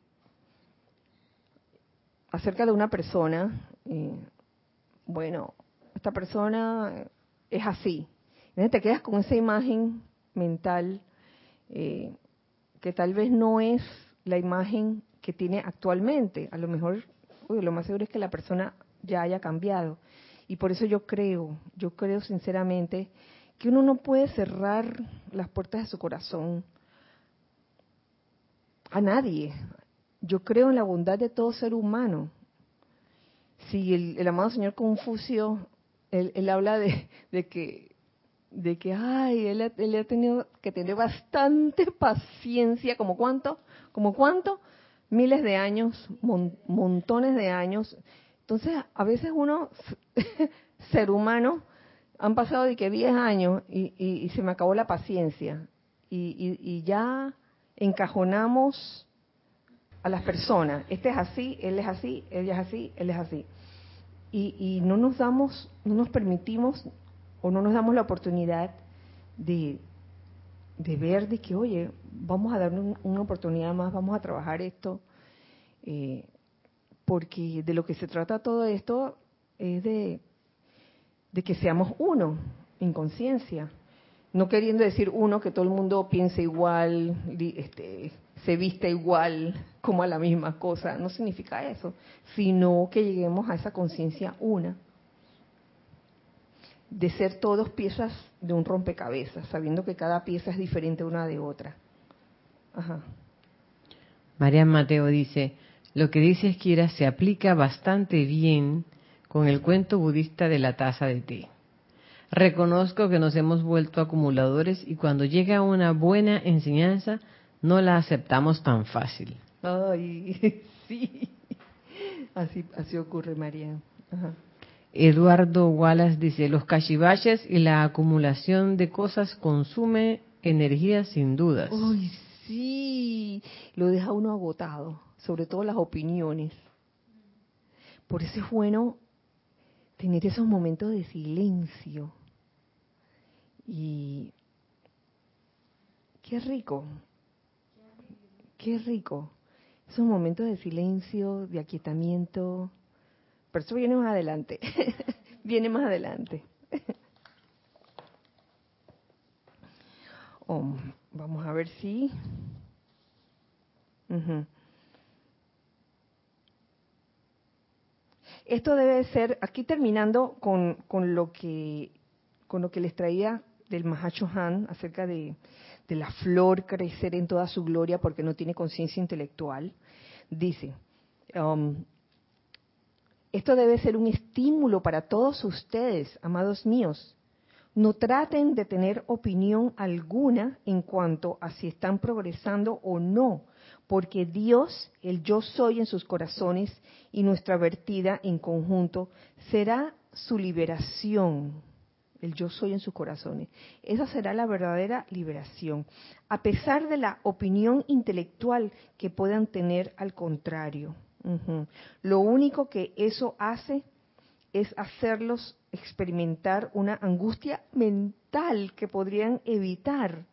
acerca de una persona, bueno, esta persona es así. Te quedas con esa imagen mental eh, que tal vez no es la imagen que tiene actualmente. A lo mejor, lo más seguro es que la persona ya haya cambiado. Y por eso yo creo, yo creo sinceramente que uno no puede cerrar las puertas de su corazón a nadie. Yo creo en la bondad de todo ser humano. Si el, amado señor Confucio, él, habla de, que, de que, ay, él, ha tenido que tener bastante (laughs) paciencia, ¿como cuánto? ¿Como cuánto? Miles de años, montones de años. Entonces, a veces uno, (laughs) ser humano, han pasado de que 10 años y, se me acabó la paciencia. y ya encajonamos a las personas. Este es así, él es así, ella es así, él es así. Y, no nos damos, no nos permitimos o no nos damos la oportunidad de, ver de que, oye, vamos a darle una oportunidad más, vamos a trabajar esto, eh, porque de lo que se trata todo esto es de, de que seamos uno en conciencia. No queriendo decir uno que todo el mundo piense igual, este, se viste igual, como a la misma cosa. No significa eso, sino que lleguemos a esa conciencia una de ser todos piezas de un rompecabezas, sabiendo que cada pieza es diferente una de otra. Ajá. María Mateo dice, lo que dice Esquira se aplica bastante bien con el cuento budista de la taza de té. Reconozco que nos hemos vuelto acumuladores y cuando llega una buena enseñanza no la aceptamos tan fácil. Ay, (laughs) sí. Así, así ocurre, María. Ajá. Eduardo Wallace dice, los cachivaches y la acumulación de cosas consume energía sin dudas. Uy, sí, lo deja uno agotado, sobre todo las opiniones. Por eso es bueno tener esos momentos de silencio. Y qué rico, qué rico. Esos momentos de silencio, de aquietamiento, pero eso viene más adelante. (laughs) viene más adelante. (laughs) Oh, vamos a ver si. Esto debe ser, aquí terminando con, con, lo que con lo que les traía del Mahacho Han acerca de, de la flor crecer en toda su gloria porque no tiene conciencia intelectual, dice, um, esto debe ser un estímulo para todos ustedes, amados míos. No traten de tener opinión alguna en cuanto a si están progresando o no, porque Dios, el yo soy en sus corazones y nuestra vertida en conjunto, será su liberación. El yo soy en sus corazones. Esa será la verdadera liberación, a pesar de la opinión intelectual que puedan tener al contrario. Lo único que eso hace es hacerlos experimentar una angustia mental que podrían evitar.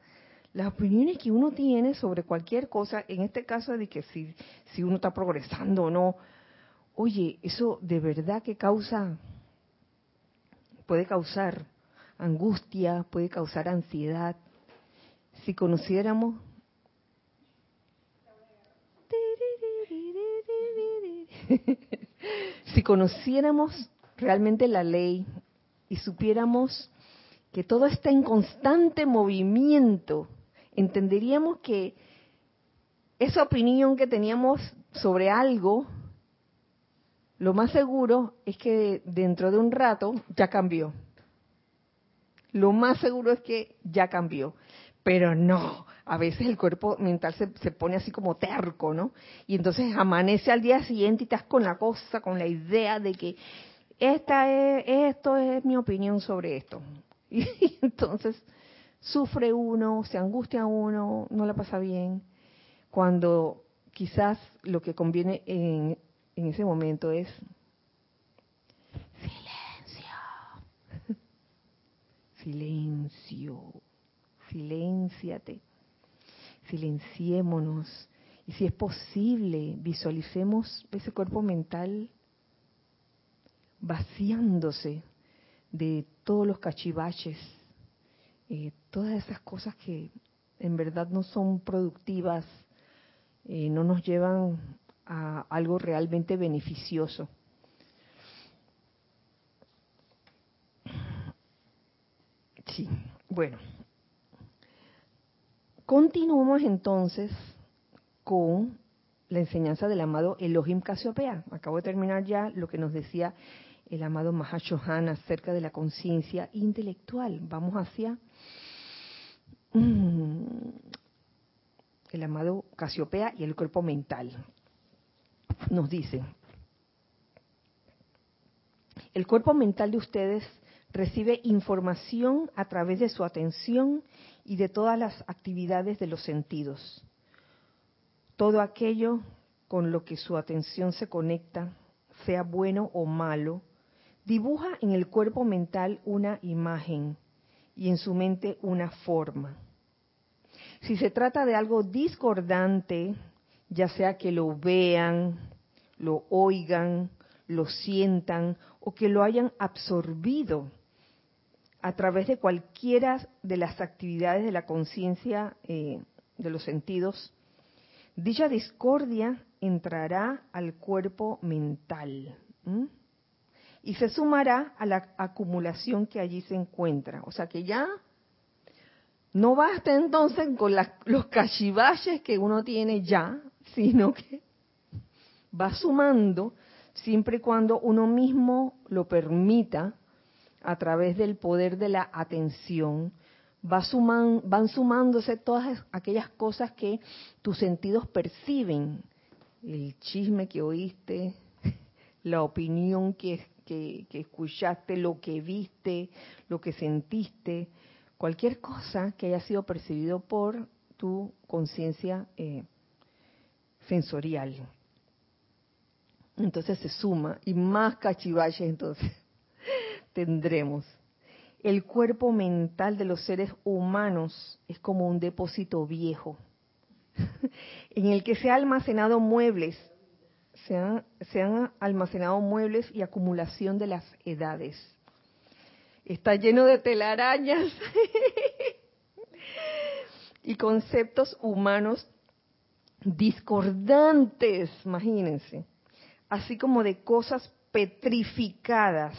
Las opiniones que uno tiene sobre cualquier cosa, en este caso de que si, si uno está progresando o no, oye, eso de verdad que causa, puede causar angustia, puede causar ansiedad. Si conociéramos (laughs) si conociéramos realmente la ley y supiéramos que todo está en constante movimiento, entenderíamos que esa opinión que teníamos sobre algo, lo más seguro es que dentro de un rato ya cambió. Lo más seguro es que ya cambió. Pero no, a veces el cuerpo mental se, se, pone así como terco, ¿no? Y entonces amanece al día siguiente y estás con la cosa, con la idea de que esta es, esto es mi opinión sobre esto. (laughs) Y entonces sufre uno, se angustia uno, no la pasa bien, cuando quizás lo que conviene en, en ese momento es silencio, (laughs) silencio silénciate, silenciémonos. Y si es posible, visualicemos ese cuerpo mental vaciándose de todos los cachivaches, eh, todas esas cosas que en verdad no son productivas, eh, no nos llevan a algo realmente beneficioso. Sí, bueno. Continuamos entonces con la enseñanza del amado Elohim Casiopea. Acabo de terminar ya lo que nos decía el amado Mahashohan acerca de la conciencia intelectual. Vamos hacia mm, el amado Casiopea y el cuerpo mental. Nos dice, el cuerpo mental de ustedes recibe información a través de su atención y de todas las actividades de los sentidos. Todo aquello con lo que su atención se conecta, sea bueno o malo, dibuja en el cuerpo mental una imagen y en su mente una forma. Si se trata de algo discordante, ya sea que lo vean, lo oigan, lo sientan o que lo hayan absorbido a través de cualquiera de las actividades de la conciencia eh, de los sentidos, dicha discordia entrará al cuerpo mental y se sumará a la acumulación que allí se encuentra. O sea que ya no basta entonces con los cachivaches que uno tiene ya, sino que va sumando siempre y cuando uno mismo lo permita a través del poder de la atención, va van sumándose todas aquellas cosas que tus sentidos perciben, el chisme que oíste, (laughs) la opinión que, que, escuchaste, lo que viste, lo que sentiste, cualquier cosa que haya sido percibido por tu conciencia eh, sensorial. Entonces se suma y más cachivaches entonces tendremos. El cuerpo mental de los seres humanos es como un depósito viejo (laughs) en el que se han almacenado muebles, se han, se han almacenado muebles y acumulación de las edades. Está lleno de telarañas (laughs) y conceptos humanos discordantes, imagínense, así como de cosas petrificadas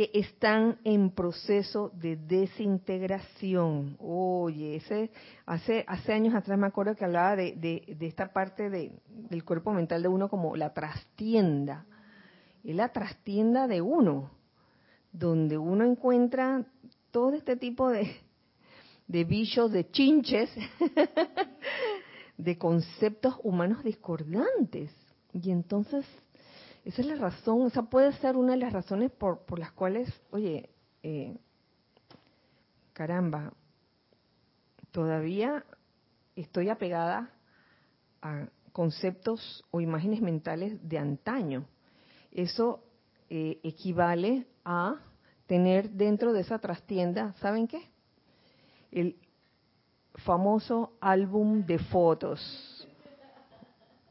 que están en proceso de desintegración. Oye, ese, hace, hace años atrás me acuerdo que hablaba de, de, esta parte de, del cuerpo mental de uno como la trastienda. Es la trastienda de uno, donde uno encuentra todo este tipo de, de bichos, de chinches, (laughs) de conceptos humanos discordantes. Y entonces esa es la razón, esa puede ser una de las razones por, por las cuales, oye, eh, caramba, todavía estoy apegada a conceptos o imágenes mentales de antaño. Eso eh, equivale a tener dentro de esa trastienda, ¿saben qué? El famoso álbum de fotos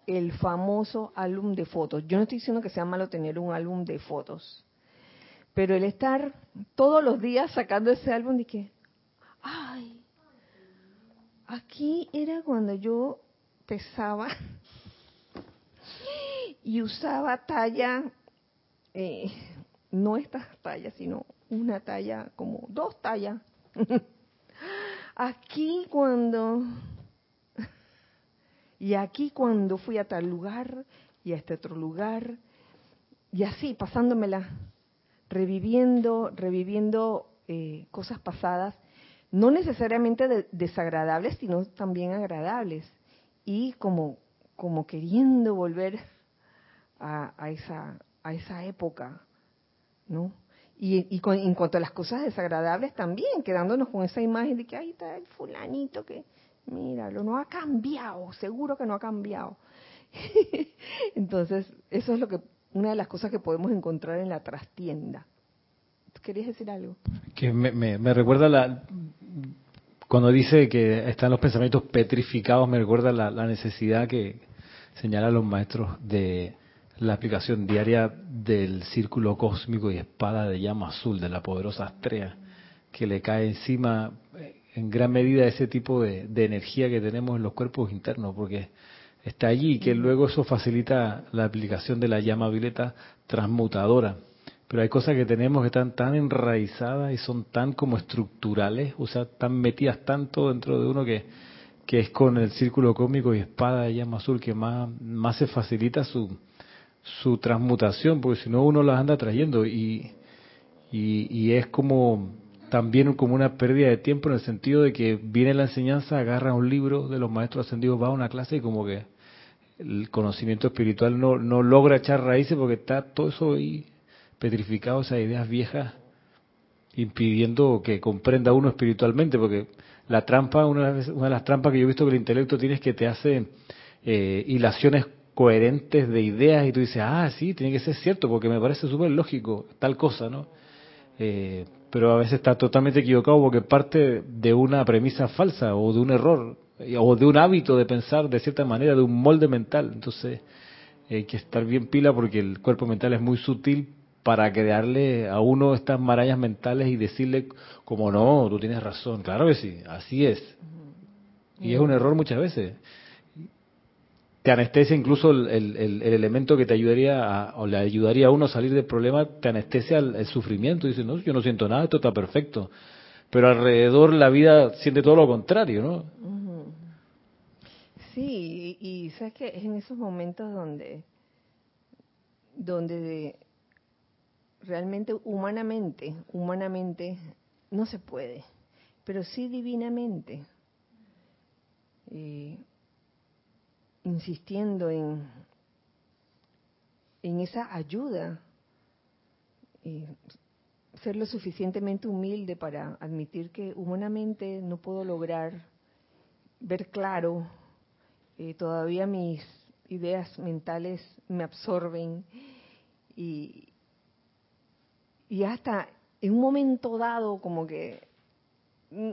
el famoso álbum de fotos. Yo no estoy diciendo que sea malo tener un álbum de fotos, pero el estar todos los días sacando ese álbum de que, ay, aquí era cuando yo pesaba (laughs) y usaba talla, eh, no estas tallas, sino una talla, como dos tallas. (laughs) aquí cuando y aquí cuando fui a tal lugar y a este otro lugar, y así pasándomela, reviviendo, reviviendo eh, cosas pasadas, no necesariamente desagradables, sino también agradables, y como, como queriendo volver a, esa, a esa época, ¿no? Y, y en cuanto a las cosas desagradables también, quedándonos con esa imagen de que ahí está el fulanito que míralo, no ha cambiado, seguro que no ha cambiado. (laughs) Entonces, eso es lo que una de las cosas que podemos encontrar en la trastienda. ¿Querías decir algo? Que me, me, recuerda la cuando dice que están los pensamientos petrificados, me recuerda la, la necesidad que señalan los maestros de la aplicación diaria del círculo cósmico y espada de llama azul de la poderosa Astrea, que le cae encima en gran medida ese tipo de, energía que tenemos en los cuerpos internos, porque está allí y que luego eso facilita la aplicación de la llama violeta transmutadora. Pero hay cosas que tenemos que están tan enraizadas y son tan como estructurales, o sea, tan metidas tanto dentro de uno que, que es con el círculo cósmico y espada de llama azul que más, más se facilita su, su transmutación, porque si no uno las anda trayendo y, y es como también como una pérdida de tiempo en el sentido de que viene la enseñanza, agarra un libro de los maestros ascendidos, va a una clase y como que el conocimiento espiritual no, no logra echar raíces porque está todo eso ahí petrificado, esas ideas viejas, impidiendo que comprenda uno espiritualmente, porque la trampa, una, una de las trampas que yo he visto que el intelecto tiene es que te hace eh, hilaciones coherentes de ideas y tú dices, ah, sí, tiene que ser cierto, porque me parece súper lógico tal cosa, ¿no? Eh, pero a veces está totalmente equivocado porque parte de una premisa falsa o de un error o de un hábito de pensar de cierta manera, de un molde mental. Entonces, hay que estar bien pila porque el cuerpo mental es muy sutil para crearle a uno estas marañas mentales y decirle como no, tú tienes razón, claro que sí, así es. Y es un error muchas veces. Te anestesia incluso el, el, elemento que te ayudaría o le ayudaría a uno a salir del problema, te anestesia el, sufrimiento. Dice, no, yo no siento nada, esto está perfecto. Pero alrededor la vida siente todo lo contrario, ¿no? Sí, y, sabes que es en esos momentos donde, donde realmente humanamente, humanamente no se puede, pero sí divinamente, eh, insistiendo en, en esa ayuda, eh, ser lo suficientemente humilde para admitir que humanamente no puedo lograr ver claro, eh, todavía mis ideas mentales me absorben y, y hasta en un momento dado como que mm,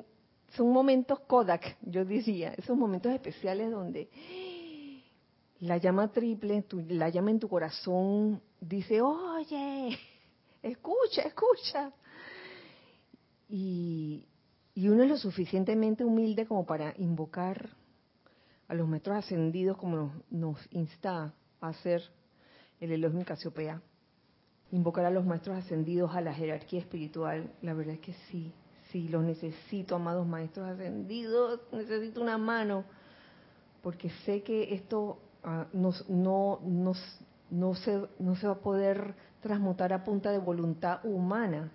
son momentos Kodak, yo diría, esos momentos especiales donde la llama triple, la llama en tu corazón dice, oye, escucha, escucha. Y, y uno es lo suficientemente humilde como para invocar a los maestros ascendidos como nos, nos insta a hacer el Elohim Casiopea invocar a los maestros ascendidos a la jerarquía espiritual, la verdad es que sí, sí, los necesito, amados maestros ascendidos, necesito una mano, porque sé que esto ah, no, no, no, se, no se va a poder transmutar a punta de voluntad humana.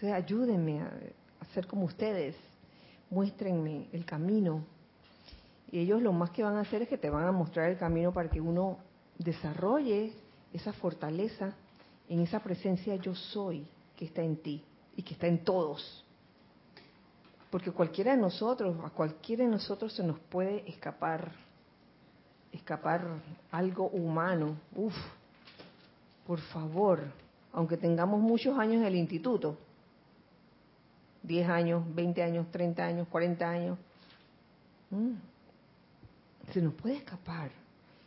O ayúdenme a, a ser como ustedes, muéstrenme el camino. Y ellos lo más que van a hacer es que te van a mostrar el camino para que uno desarrolle esa fortaleza en esa presencia yo soy que está en ti y que está en todos. Porque cualquiera de nosotros, a cualquiera de nosotros se nos puede escapar, escapar algo humano. Uf, por favor, aunque tengamos muchos años en el instituto, 10 años, 20 años, 30 años, 40 años, mm, se nos puede escapar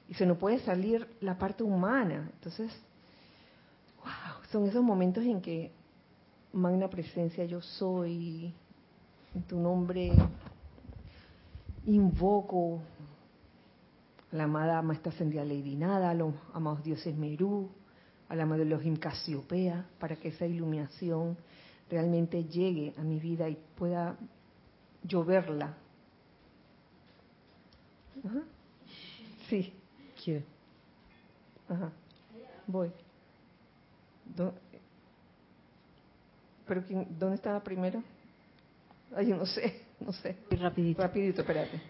y se nos puede salir la parte humana. Entonces, son esos momentos en que, magna presencia, yo soy, en tu nombre invoco la amada Maestra Ascendida Lady Nada, a los amados dioses Merú, a la amado Elohim Casiopea, para que esa iluminación realmente llegue a mi vida y pueda lloverla. Ajá. Sí. Quiero. Ajá. Voy. ¿Pero dónde estaba primero? Ay, no sé, no sé. Rapidito. Rapidito, espérate.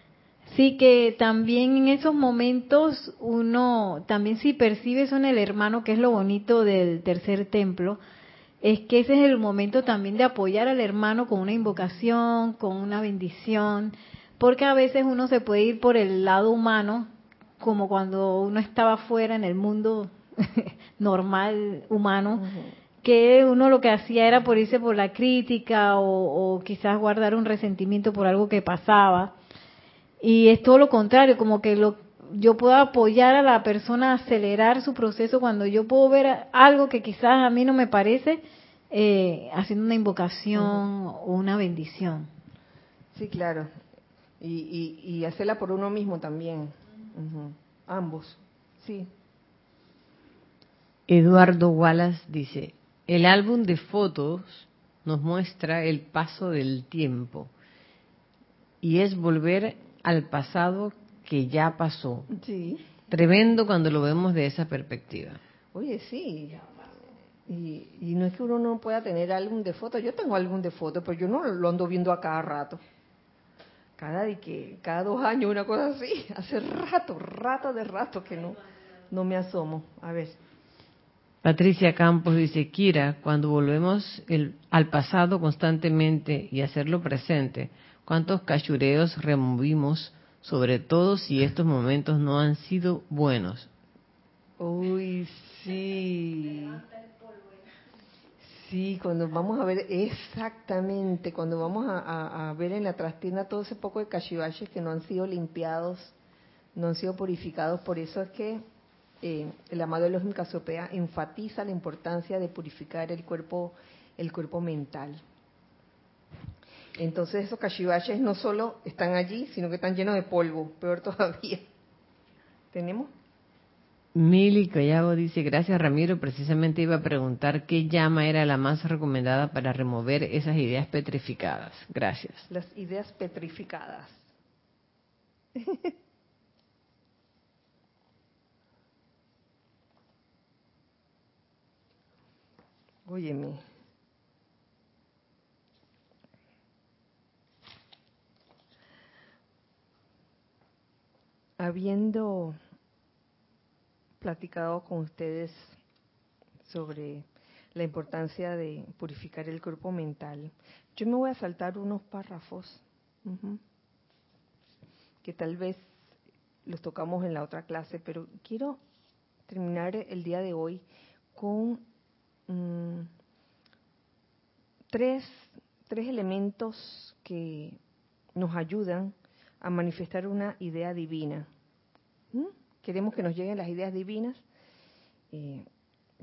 Sí, que también en esos momentos uno, también si percibe eso en el hermano, que es lo bonito del tercer templo, es que ese es el momento también de apoyar al hermano con una invocación, con una bendición, porque a veces uno se puede ir por el lado humano, como cuando uno estaba fuera en el mundo (laughs) normal, humano, que uno lo que hacía era por irse por la crítica o, quizás guardar un resentimiento por algo que pasaba. Y es todo lo contrario, como que lo, yo puedo apoyar a la persona a acelerar su proceso cuando yo puedo ver algo que quizás a mí no me parece, eh, haciendo una invocación o una bendición. Sí, claro. Y, y, hacerla por uno mismo también. Ambos. Sí, Eduardo Wallace dice, el álbum de fotos nos muestra el paso del tiempo y es volver al pasado que ya pasó. Sí. Tremendo cuando lo vemos de esa perspectiva. Oye, sí. Y, y, no es que uno no pueda tener álbum de fotos. Yo tengo álbum de fotos, pero yo no lo ando viendo a cada rato. Cada, de que, cada dos años, una cosa así. (laughs) Hace rato, rato de rato que no, no me asomo. A ver. Patricia Campos dice, Kira, cuando volvemos al pasado constantemente y hacerlo presente, ¿cuántos cachureos removimos, sobre todo si estos momentos no han sido buenos? Uy, sí. Sí, cuando vamos a ver exactamente, cuando vamos a, ver en la trastienda todo ese poco de cachivaches que no han sido limpiados, no han sido purificados, por eso es que eh, el amado Elohim Casopea enfatiza la importancia de purificar el cuerpo, el cuerpo mental. Entonces esos cachivaches no solo están allí, sino que están llenos de polvo, peor (laughs) todavía. ¿Tenemos? Mili Callabo dice, gracias Ramiro, precisamente iba a preguntar qué llama era la más recomendada para remover esas ideas petrificadas. Gracias. Las ideas petrificadas. (laughs) Óyeme. Habiendo platicado con ustedes sobre la importancia de purificar el cuerpo mental, yo me voy a saltar unos párrafos que tal vez los tocamos en la otra clase, pero quiero terminar el día de hoy con Mm, tres, tres elementos que nos ayudan a manifestar una idea divina. ¿Mm? Queremos que nos lleguen las ideas divinas, eh,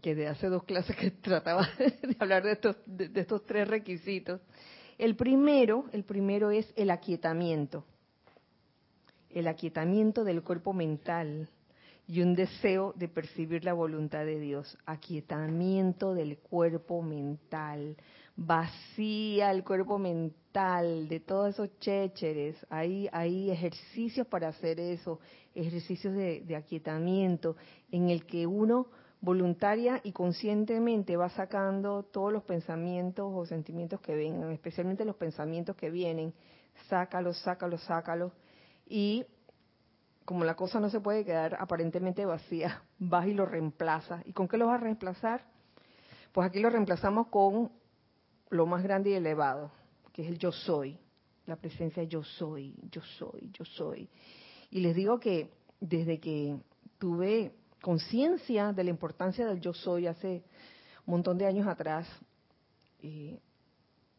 que de hace dos clases que (laughs) trataba de hablar de estos, de estos tres requisitos. El primero, el primero es el aquietamiento. El aquietamiento del cuerpo mental y un deseo de percibir la voluntad de Dios, aquietamiento del cuerpo mental, vacía el cuerpo mental de todos esos chécheres, hay, hay ejercicios para hacer eso, ejercicios de, de aquietamiento en el que uno voluntaria y conscientemente va sacando todos los pensamientos o sentimientos que vengan, especialmente los pensamientos que vienen, sácalos, sácalos, sácalos, y como la cosa no se puede quedar aparentemente vacía, (laughs) vas y lo reemplaza. ¿Y con qué lo vas a reemplazar? Pues aquí lo reemplazamos con lo más grande y elevado, que es el yo soy, la presencia yo soy, yo soy, yo soy. Y les digo que desde que tuve conciencia de la importancia del yo soy hace un montón de años atrás, eh,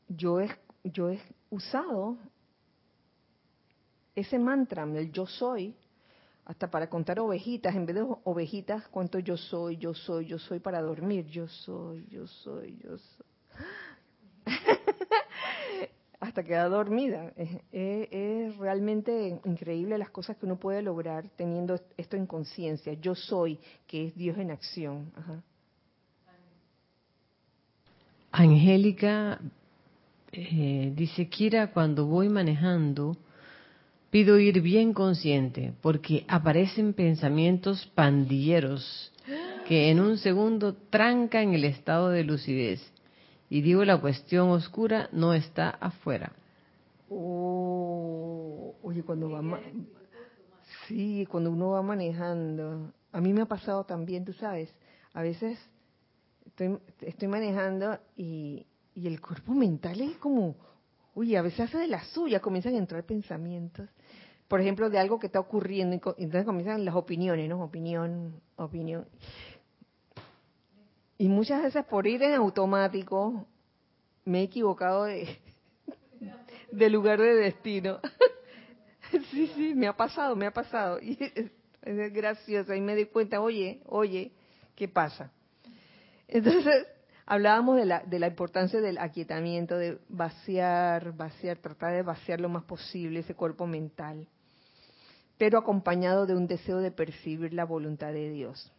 yo, he, yo he usado ese mantra del yo soy hasta para contar ovejitas, en vez de ovejitas, cuento yo soy, yo soy, yo soy para dormir, yo soy, yo soy, yo soy. Hasta queda dormida. Es, realmente increíble las cosas que uno puede lograr teniendo esto en conciencia. Yo soy, que es Dios en acción. Angélica eh, dice, Kira, cuando voy manejando, Pido ir bien consciente porque aparecen pensamientos pandilleros que en un segundo trancan el estado de lucidez. Y digo, la cuestión oscura no está afuera. Oh, oye, cuando va sí, cuando uno va manejando, a mí me ha pasado también, tú sabes, a veces estoy, estoy manejando y, y el cuerpo mental es como, uy, a veces hace de la suya, comienzan a entrar pensamientos, por ejemplo, de algo que está ocurriendo, y entonces comienzan las opiniones, ¿no? Opinión, opinión. Y muchas veces por ir en automático me he equivocado de, de lugar de destino. (laughs) sí, sí, me ha pasado, me ha pasado. Y es, gracioso, y me di cuenta, oye, oye, ¿qué pasa? Entonces, Hablábamos de la, de la importancia del aquietamiento, de vaciar, vaciar, tratar de vaciar lo más posible ese cuerpo mental, pero acompañado de un deseo de percibir la voluntad de Dios.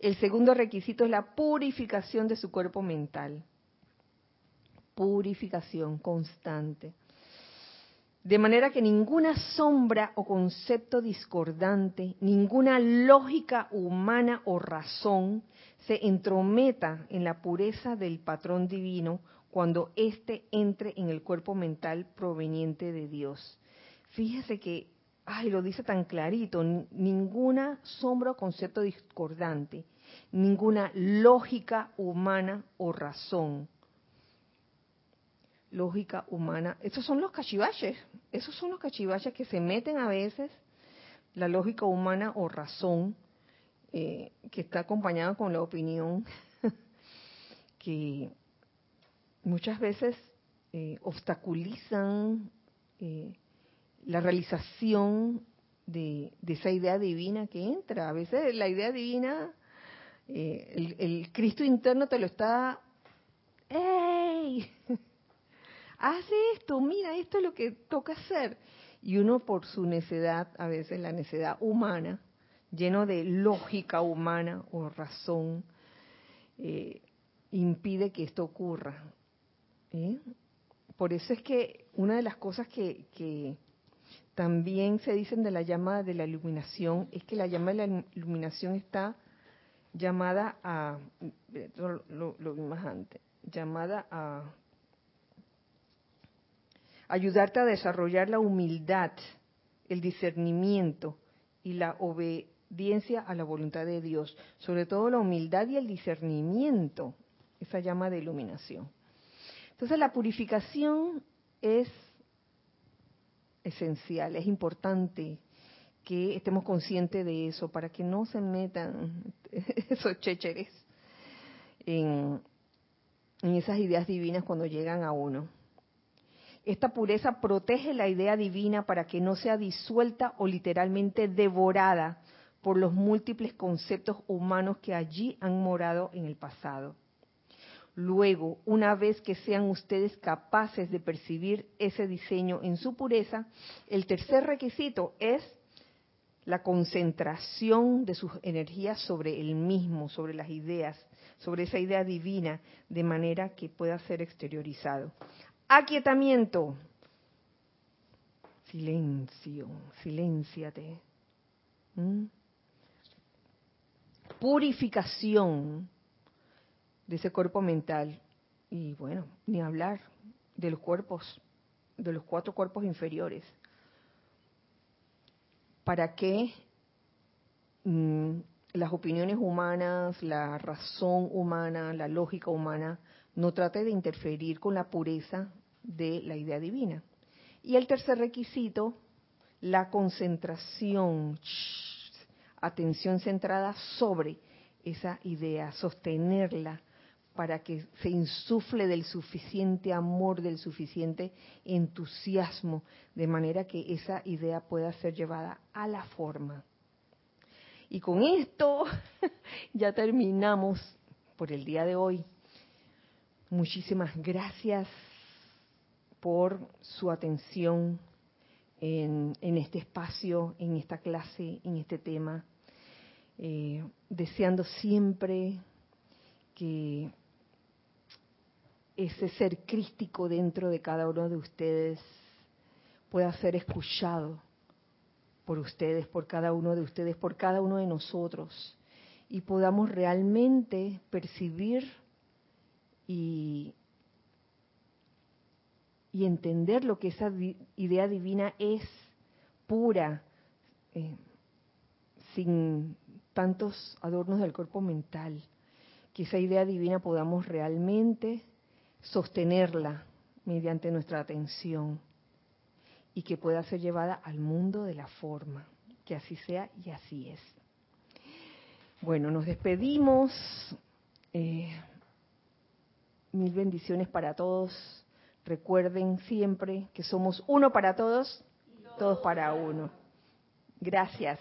El segundo requisito es la purificación de su cuerpo mental. Purificación constante. De manera que ninguna sombra o concepto discordante, ninguna lógica humana o razón se entrometa en la pureza del patrón divino cuando éste entre en el cuerpo mental proveniente de Dios. Fíjese que, ay, lo dice tan clarito, ninguna sombra o concepto discordante, ninguna lógica humana o razón. Lógica humana, esos son los cachivaches, esos son los cachivaches que se meten a veces, la lógica humana o razón, eh, que está acompañada con la opinión (laughs) que muchas veces eh, obstaculizan eh, la realización de, esa idea divina que entra. A veces la idea divina, eh, el, Cristo interno te lo está, ¡Ey! (laughs) Haz esto, mira, esto es lo que toca hacer. Y uno por su necedad, a veces la necedad humana, lleno de lógica humana o razón, eh, impide que esto ocurra. ¿eh? Por eso es que una de las cosas que, que, también se dicen de la llama de la iluminación es que la llama de la iluminación está llamada a, lo, lo vi más antes, llamada a ayudarte a desarrollar la humildad, el discernimiento y la obediencia a la voluntad de Dios, sobre todo la humildad y el discernimiento, esa llama de iluminación. Entonces la purificación es esencial, es importante que estemos conscientes de eso para que no se metan (laughs) esos chécheres en, en esas ideas divinas cuando llegan a uno. Esta pureza protege la idea divina para que no sea disuelta o literalmente devorada por los múltiples conceptos humanos que allí han morado en el pasado. Luego, una vez que sean ustedes capaces de percibir ese diseño en su pureza, el tercer requisito es la concentración de sus energías sobre el mismo, sobre las ideas, sobre esa idea divina, de manera que pueda ser exteriorizado. Aquietamiento. Silencio, silénciate. ¿Mm? Purificación de ese cuerpo mental. Y bueno, ni hablar de los cuerpos, de los cuatro cuerpos inferiores. Para que mm, las opiniones humanas, la razón humana, la lógica humana, no trate de interferir con la pureza de la idea divina. Y el tercer requisito, la concentración, atención centrada sobre esa idea, sostenerla para que se insufle del suficiente amor, del suficiente entusiasmo, de manera que esa idea pueda ser llevada a la forma. Y con esto (laughs) ya terminamos por el día de hoy. Muchísimas gracias por su atención en, este espacio, en esta clase, en este tema, eh, deseando siempre que ese ser crístico dentro de cada uno de ustedes pueda ser escuchado por ustedes, por cada uno de ustedes, por cada uno de nosotros, y podamos realmente percibir y entender lo que esa idea divina es pura, eh, sin tantos adornos del cuerpo mental, que esa idea divina podamos realmente sostenerla mediante nuestra atención y que pueda ser llevada al mundo de la forma, que así sea y así es. Bueno, nos despedimos. Eh, mil bendiciones para todos Recuerden siempre que somos uno para todos, todos para uno. Gracias.